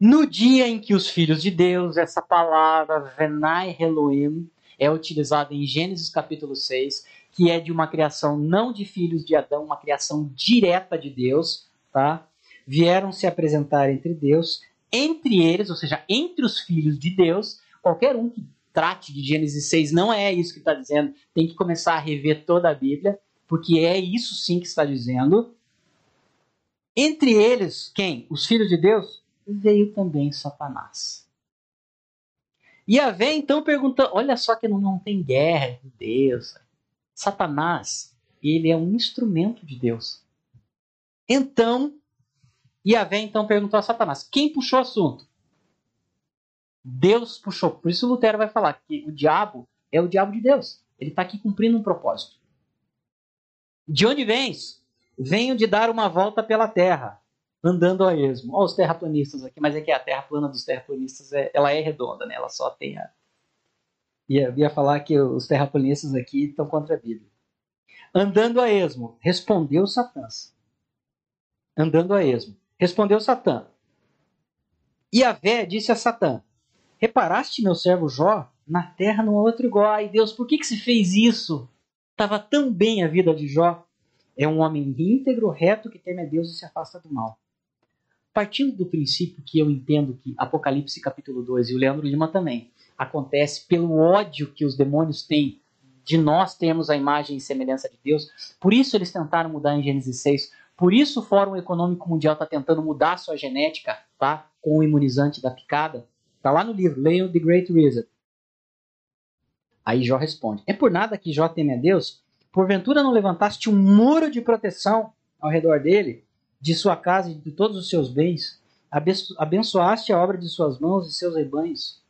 No dia em que os filhos de Deus, essa palavra Venai Elohim, é utilizada em Gênesis capítulo 6, que é de uma criação não de filhos de Adão, uma criação direta de Deus, tá? Vieram se apresentar entre Deus entre eles, ou seja, entre os filhos de Deus, qualquer um que trate de Gênesis 6 não é isso que está dizendo, tem que começar a rever toda a Bíblia, porque é isso sim que está dizendo. Entre eles, quem? Os filhos de Deus? Veio também Satanás. E a Vé então pergunta: olha só que não, não tem guerra de Deus. Satanás, ele é um instrumento de Deus. Então, e a Vé então perguntou a Satanás: quem puxou o assunto? Deus puxou. Por isso Lutero vai falar que o diabo é o diabo de Deus. Ele está aqui cumprindo um propósito. De onde vens? Venho de dar uma volta pela terra, andando a esmo. Olha os terraplanistas aqui, mas é que a terra plana dos terraplanistas é, ela é redonda, né? Ela só tem a. Ia, ia falar que os terraplanistas aqui estão contra a Bíblia. Andando a esmo, respondeu Satã. Andando a esmo. Respondeu Satã. E a Vé disse a Satã: Reparaste, meu servo Jó, na terra não há outro igual. Ai, Deus, por que, que se fez isso? Estava tão bem a vida de Jó. É um homem íntegro, reto, que teme a Deus e se afasta do mal. Partindo do princípio que eu entendo que Apocalipse capítulo 2 e o Leandro Lima também acontece pelo ódio que os demônios têm de nós termos a imagem e semelhança de Deus. Por isso eles tentaram mudar em Gênesis 6 por isso o Fórum Econômico Mundial está tentando mudar sua genética, tá? Com o imunizante da picada. Tá lá no livro, leiam The Great Reset. Aí Jó responde: É por nada que Jó teme a Deus? Porventura não levantaste um muro de proteção ao redor dele, de sua casa e de todos os seus bens? Abençoaste a obra de suas mãos e seus rebanhos.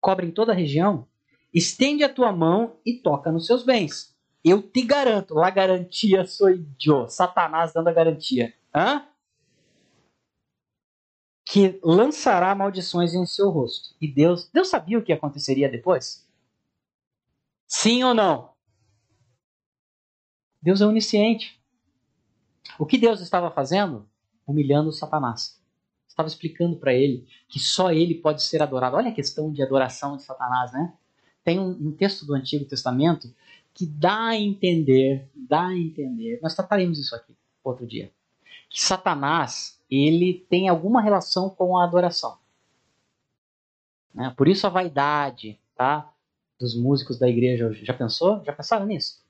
Cobrem toda a região. Estende a tua mão e toca nos seus bens eu te garanto, la garantia sou eu, Satanás dando a garantia. Hã? Que lançará maldições em seu rosto. E Deus, Deus sabia o que aconteceria depois? Sim ou não? Deus é onisciente. O que Deus estava fazendo? Humilhando Satanás. Estava explicando para ele que só ele pode ser adorado. Olha a questão de adoração de Satanás, né? Tem um, um texto do Antigo Testamento que dá a entender, dá a entender, nós trataremos isso aqui outro dia, que Satanás ele tem alguma relação com a adoração. Né? Por isso a vaidade, tá? Dos músicos da igreja hoje. Já pensou? Já pensaram nisso?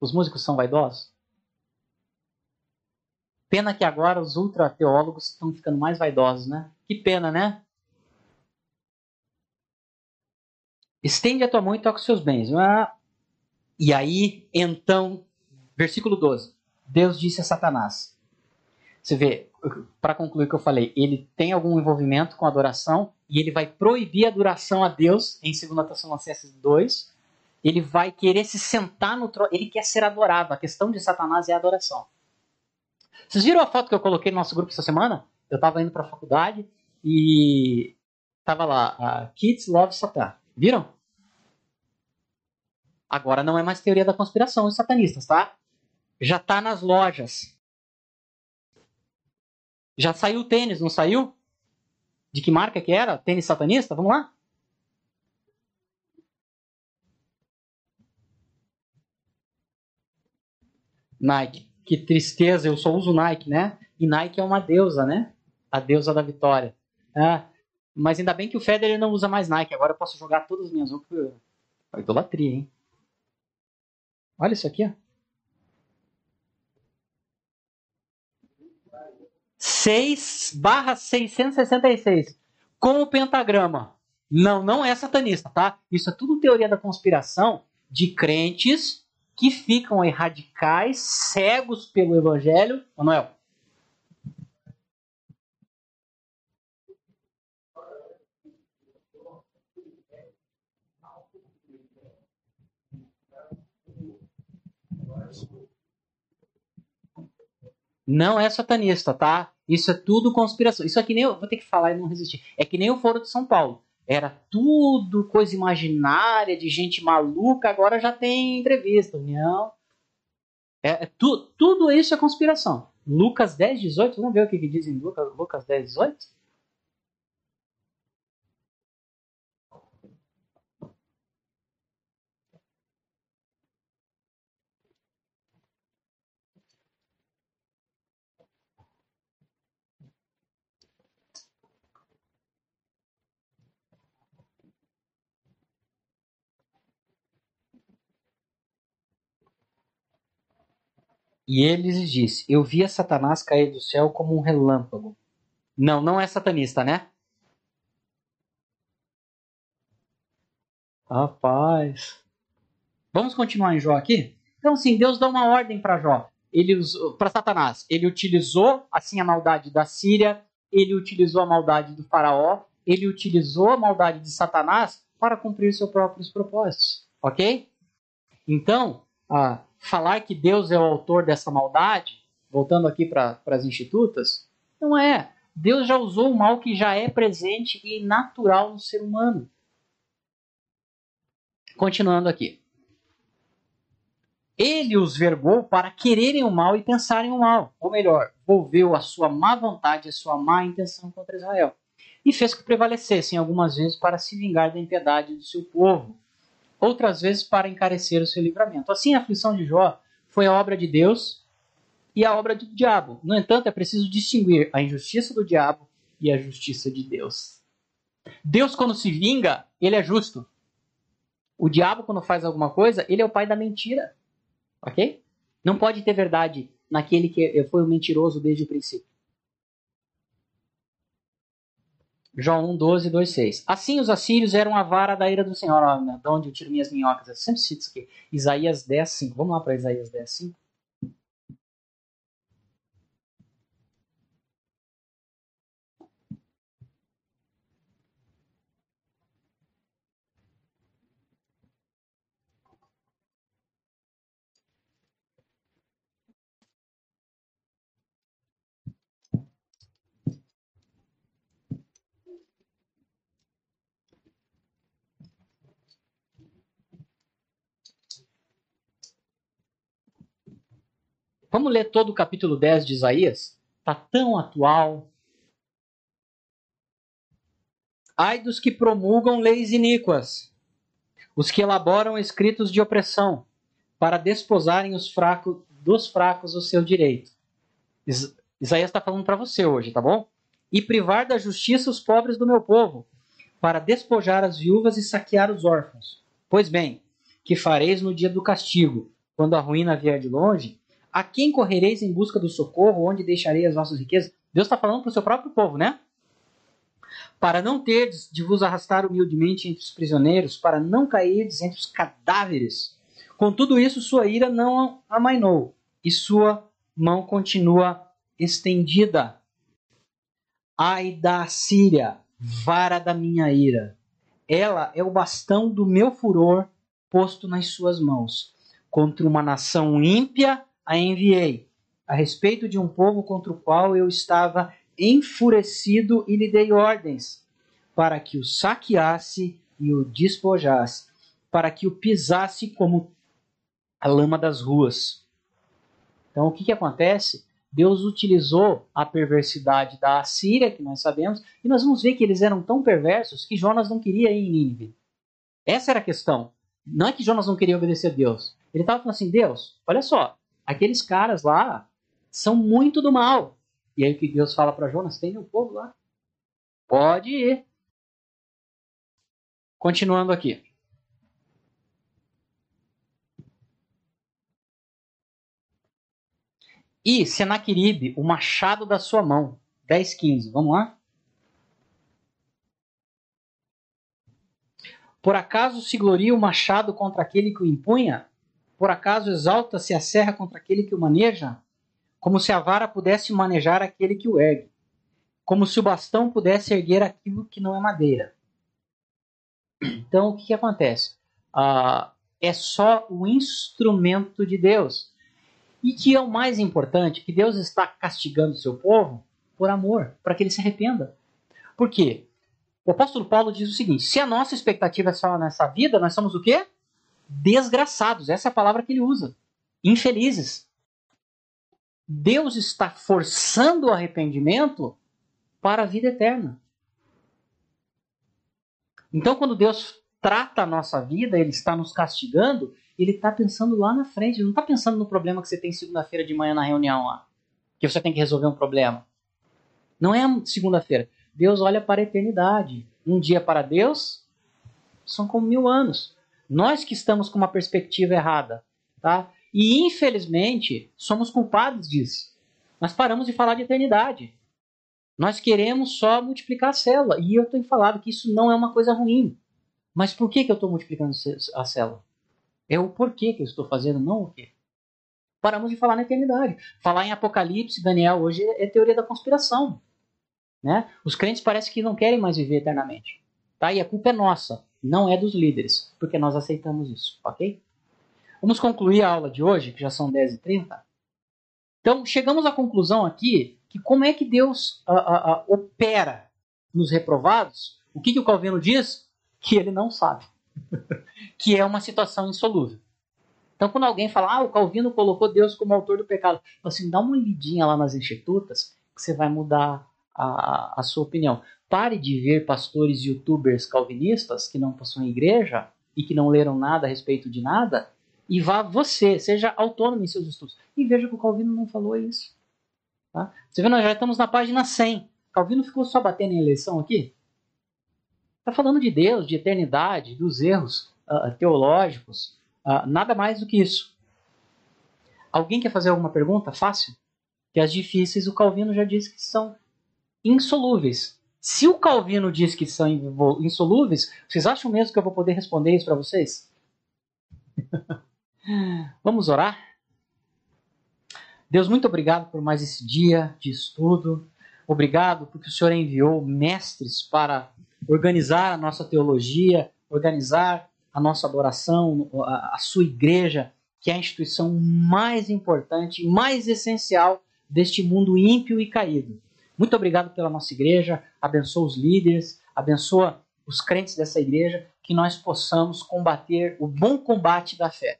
Os músicos são vaidosos? Pena que agora os ultra-teólogos estão ficando mais vaidosos, né? Que pena, né? Estende a tua mão e toca os seus bens. Ah, e aí, então, versículo 12. Deus disse a Satanás. Você vê, para concluir o que eu falei, ele tem algum envolvimento com adoração e ele vai proibir a adoração a Deus em 2 Tessalonicenses 2. Ele vai querer se sentar no trono, ele quer ser adorado. A questão de Satanás é a adoração. Vocês viram a foto que eu coloquei no nosso grupo essa semana? Eu estava indo para a faculdade e estava lá, Kids Love Satan. Viram? Agora não é mais teoria da conspiração os satanistas, tá? Já tá nas lojas. Já saiu o tênis, não saiu? De que marca que era? Tênis satanista? Vamos lá? Nike. Que tristeza, eu só uso Nike, né? E Nike é uma deusa, né? A deusa da vitória. É. Mas ainda bem que o Federer não usa mais Nike. Agora eu posso jogar todas as minhas roupas. Idolatria, hein? Olha isso aqui. Ó. 6 barra 666. Com o pentagrama. Não, não é satanista, tá? Isso é tudo teoria da conspiração de crentes que ficam aí radicais, cegos pelo evangelho. Manuel. Não é satanista, tá? Isso é tudo conspiração. Isso aqui nem eu vou ter que falar e não resistir. É que nem o Foro de São Paulo. Era tudo coisa imaginária de gente maluca, agora já tem entrevista, união. É, é tu, tudo isso é conspiração. Lucas 10, 18, vamos ver o que, que diz em Lucas, Lucas 10, 18? E ele lhes disse: Eu via Satanás cair do céu como um relâmpago. Não, não é satanista, né? Rapaz. Vamos continuar em Jó aqui? Então, sim, Deus dá uma ordem para Jó. Ele para Satanás. Ele utilizou assim a maldade da Síria, ele utilizou a maldade do faraó, ele utilizou a maldade de Satanás para cumprir seus próprios propósitos. Ok? Então, ah, falar que Deus é o autor dessa maldade, voltando aqui para as institutas, não é. Deus já usou o mal que já é presente e natural no ser humano. Continuando aqui. Ele os vergou para quererem o mal e pensarem o mal. Ou melhor, volveu a sua má vontade, a sua má intenção contra Israel. E fez que prevalecessem algumas vezes para se vingar da impiedade do seu povo outras vezes para encarecer o seu livramento. Assim, a aflição de Jó foi a obra de Deus e a obra do diabo. No entanto, é preciso distinguir a injustiça do diabo e a justiça de Deus. Deus, quando se vinga, ele é justo. O diabo, quando faz alguma coisa, ele é o pai da mentira. Ok? Não pode ter verdade naquele que foi o mentiroso desde o princípio. João 1, 12, 2, 6. Assim os assírios eram a vara da ira do Senhor. Ó, de onde eu tiro minhas minhocas? Eu sempre cito isso aqui. Isaías 10, 5. Vamos lá para Isaías 10, 5. Vamos ler todo o capítulo 10 de Isaías? Está tão atual. Ai dos que promulgam leis iníquas, os que elaboram escritos de opressão, para desposarem os fracos, dos fracos o seu direito. Isaías está falando para você hoje, tá bom? E privar da justiça os pobres do meu povo, para despojar as viúvas e saquear os órfãos. Pois bem, que fareis no dia do castigo, quando a ruína vier de longe? A quem correreis em busca do socorro? Onde deixarei as vossas riquezas? Deus está falando para o seu próprio povo, né? Para não terdes de vos arrastar humildemente entre os prisioneiros, para não cairdes entre os cadáveres. Com tudo isso, sua ira não amainou, e sua mão continua estendida. Ai da Síria, vara da minha ira. Ela é o bastão do meu furor posto nas suas mãos. Contra uma nação ímpia a enviei a respeito de um povo contra o qual eu estava enfurecido e lhe dei ordens para que o saqueasse e o despojasse, para que o pisasse como a lama das ruas. Então, o que, que acontece? Deus utilizou a perversidade da Assíria, que nós sabemos, e nós vamos ver que eles eram tão perversos que Jonas não queria ir em Nínive. Essa era a questão. Não é que Jonas não queria obedecer a Deus. Ele estava falando assim: Deus, olha só, aqueles caras lá são muito do mal. E aí que Deus fala para Jonas: tem um povo lá. Pode ir. Continuando aqui. E Senaqueribe, o machado da sua mão. 10, 15. Vamos lá? Por acaso se gloria o machado contra aquele que o impunha? Por acaso exalta-se a serra contra aquele que o maneja? Como se a vara pudesse manejar aquele que o ergue. Como se o bastão pudesse erguer aquilo que não é madeira. Então, o que, que acontece? Ah, é só o instrumento de Deus. E que é o mais importante, que Deus está castigando o seu povo, por amor, para que ele se arrependa. Por quê? O apóstolo Paulo diz o seguinte: se a nossa expectativa é só nessa vida, nós somos o quê? Desgraçados. Essa é a palavra que ele usa. Infelizes. Deus está forçando o arrependimento para a vida eterna. Então, quando Deus trata a nossa vida, Ele está nos castigando, Ele está pensando lá na frente. Ele não está pensando no problema que você tem segunda-feira de manhã na reunião lá, que você tem que resolver um problema. Não é segunda-feira. Deus olha para a eternidade. Um dia para Deus são como mil anos. Nós que estamos com uma perspectiva errada, tá? E infelizmente somos culpados disso. Nós paramos de falar de eternidade. Nós queremos só multiplicar a célula. E eu tenho falado que isso não é uma coisa ruim. Mas por que, que eu estou multiplicando a célula? É o porquê que eu estou fazendo, não o quê. Paramos de falar na eternidade. Falar em Apocalipse, Daniel, hoje é teoria da conspiração. Né? Os crentes parecem que não querem mais viver eternamente. Tá? E a culpa é nossa, não é dos líderes, porque nós aceitamos isso, ok? Vamos concluir a aula de hoje, que já são 10h30. Então, chegamos à conclusão aqui que como é que Deus a, a, a, opera nos reprovados, o que, que o Calvino diz? Que ele não sabe. que é uma situação insolúvel. Então, quando alguém fala, ah, o Calvino colocou Deus como autor do pecado, assim, dá uma lidinha lá nas institutas que você vai mudar a, a sua opinião. Pare de ver pastores youtubers calvinistas que não possuem igreja e que não leram nada a respeito de nada e vá você, seja autônomo em seus estudos. E veja que o Calvino não falou isso. Tá? Você vê, nós já estamos na página 100. Calvino ficou só batendo em eleição aqui? Está falando de Deus, de eternidade, dos erros uh, teológicos, uh, nada mais do que isso. Alguém quer fazer alguma pergunta? Fácil? Que as difíceis o Calvino já disse que são insolúveis. Se o Calvino diz que são insolúveis, vocês acham mesmo que eu vou poder responder isso para vocês? Vamos orar? Deus, muito obrigado por mais esse dia de estudo. Obrigado porque o Senhor enviou mestres para organizar a nossa teologia, organizar a nossa adoração, a, a sua igreja, que é a instituição mais importante, mais essencial deste mundo ímpio e caído. Muito obrigado pela nossa igreja, abençoa os líderes, abençoa os crentes dessa igreja, que nós possamos combater o bom combate da fé.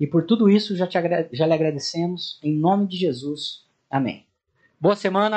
E por tudo isso já, te, já lhe agradecemos, em nome de Jesus. Amém. Boa semana.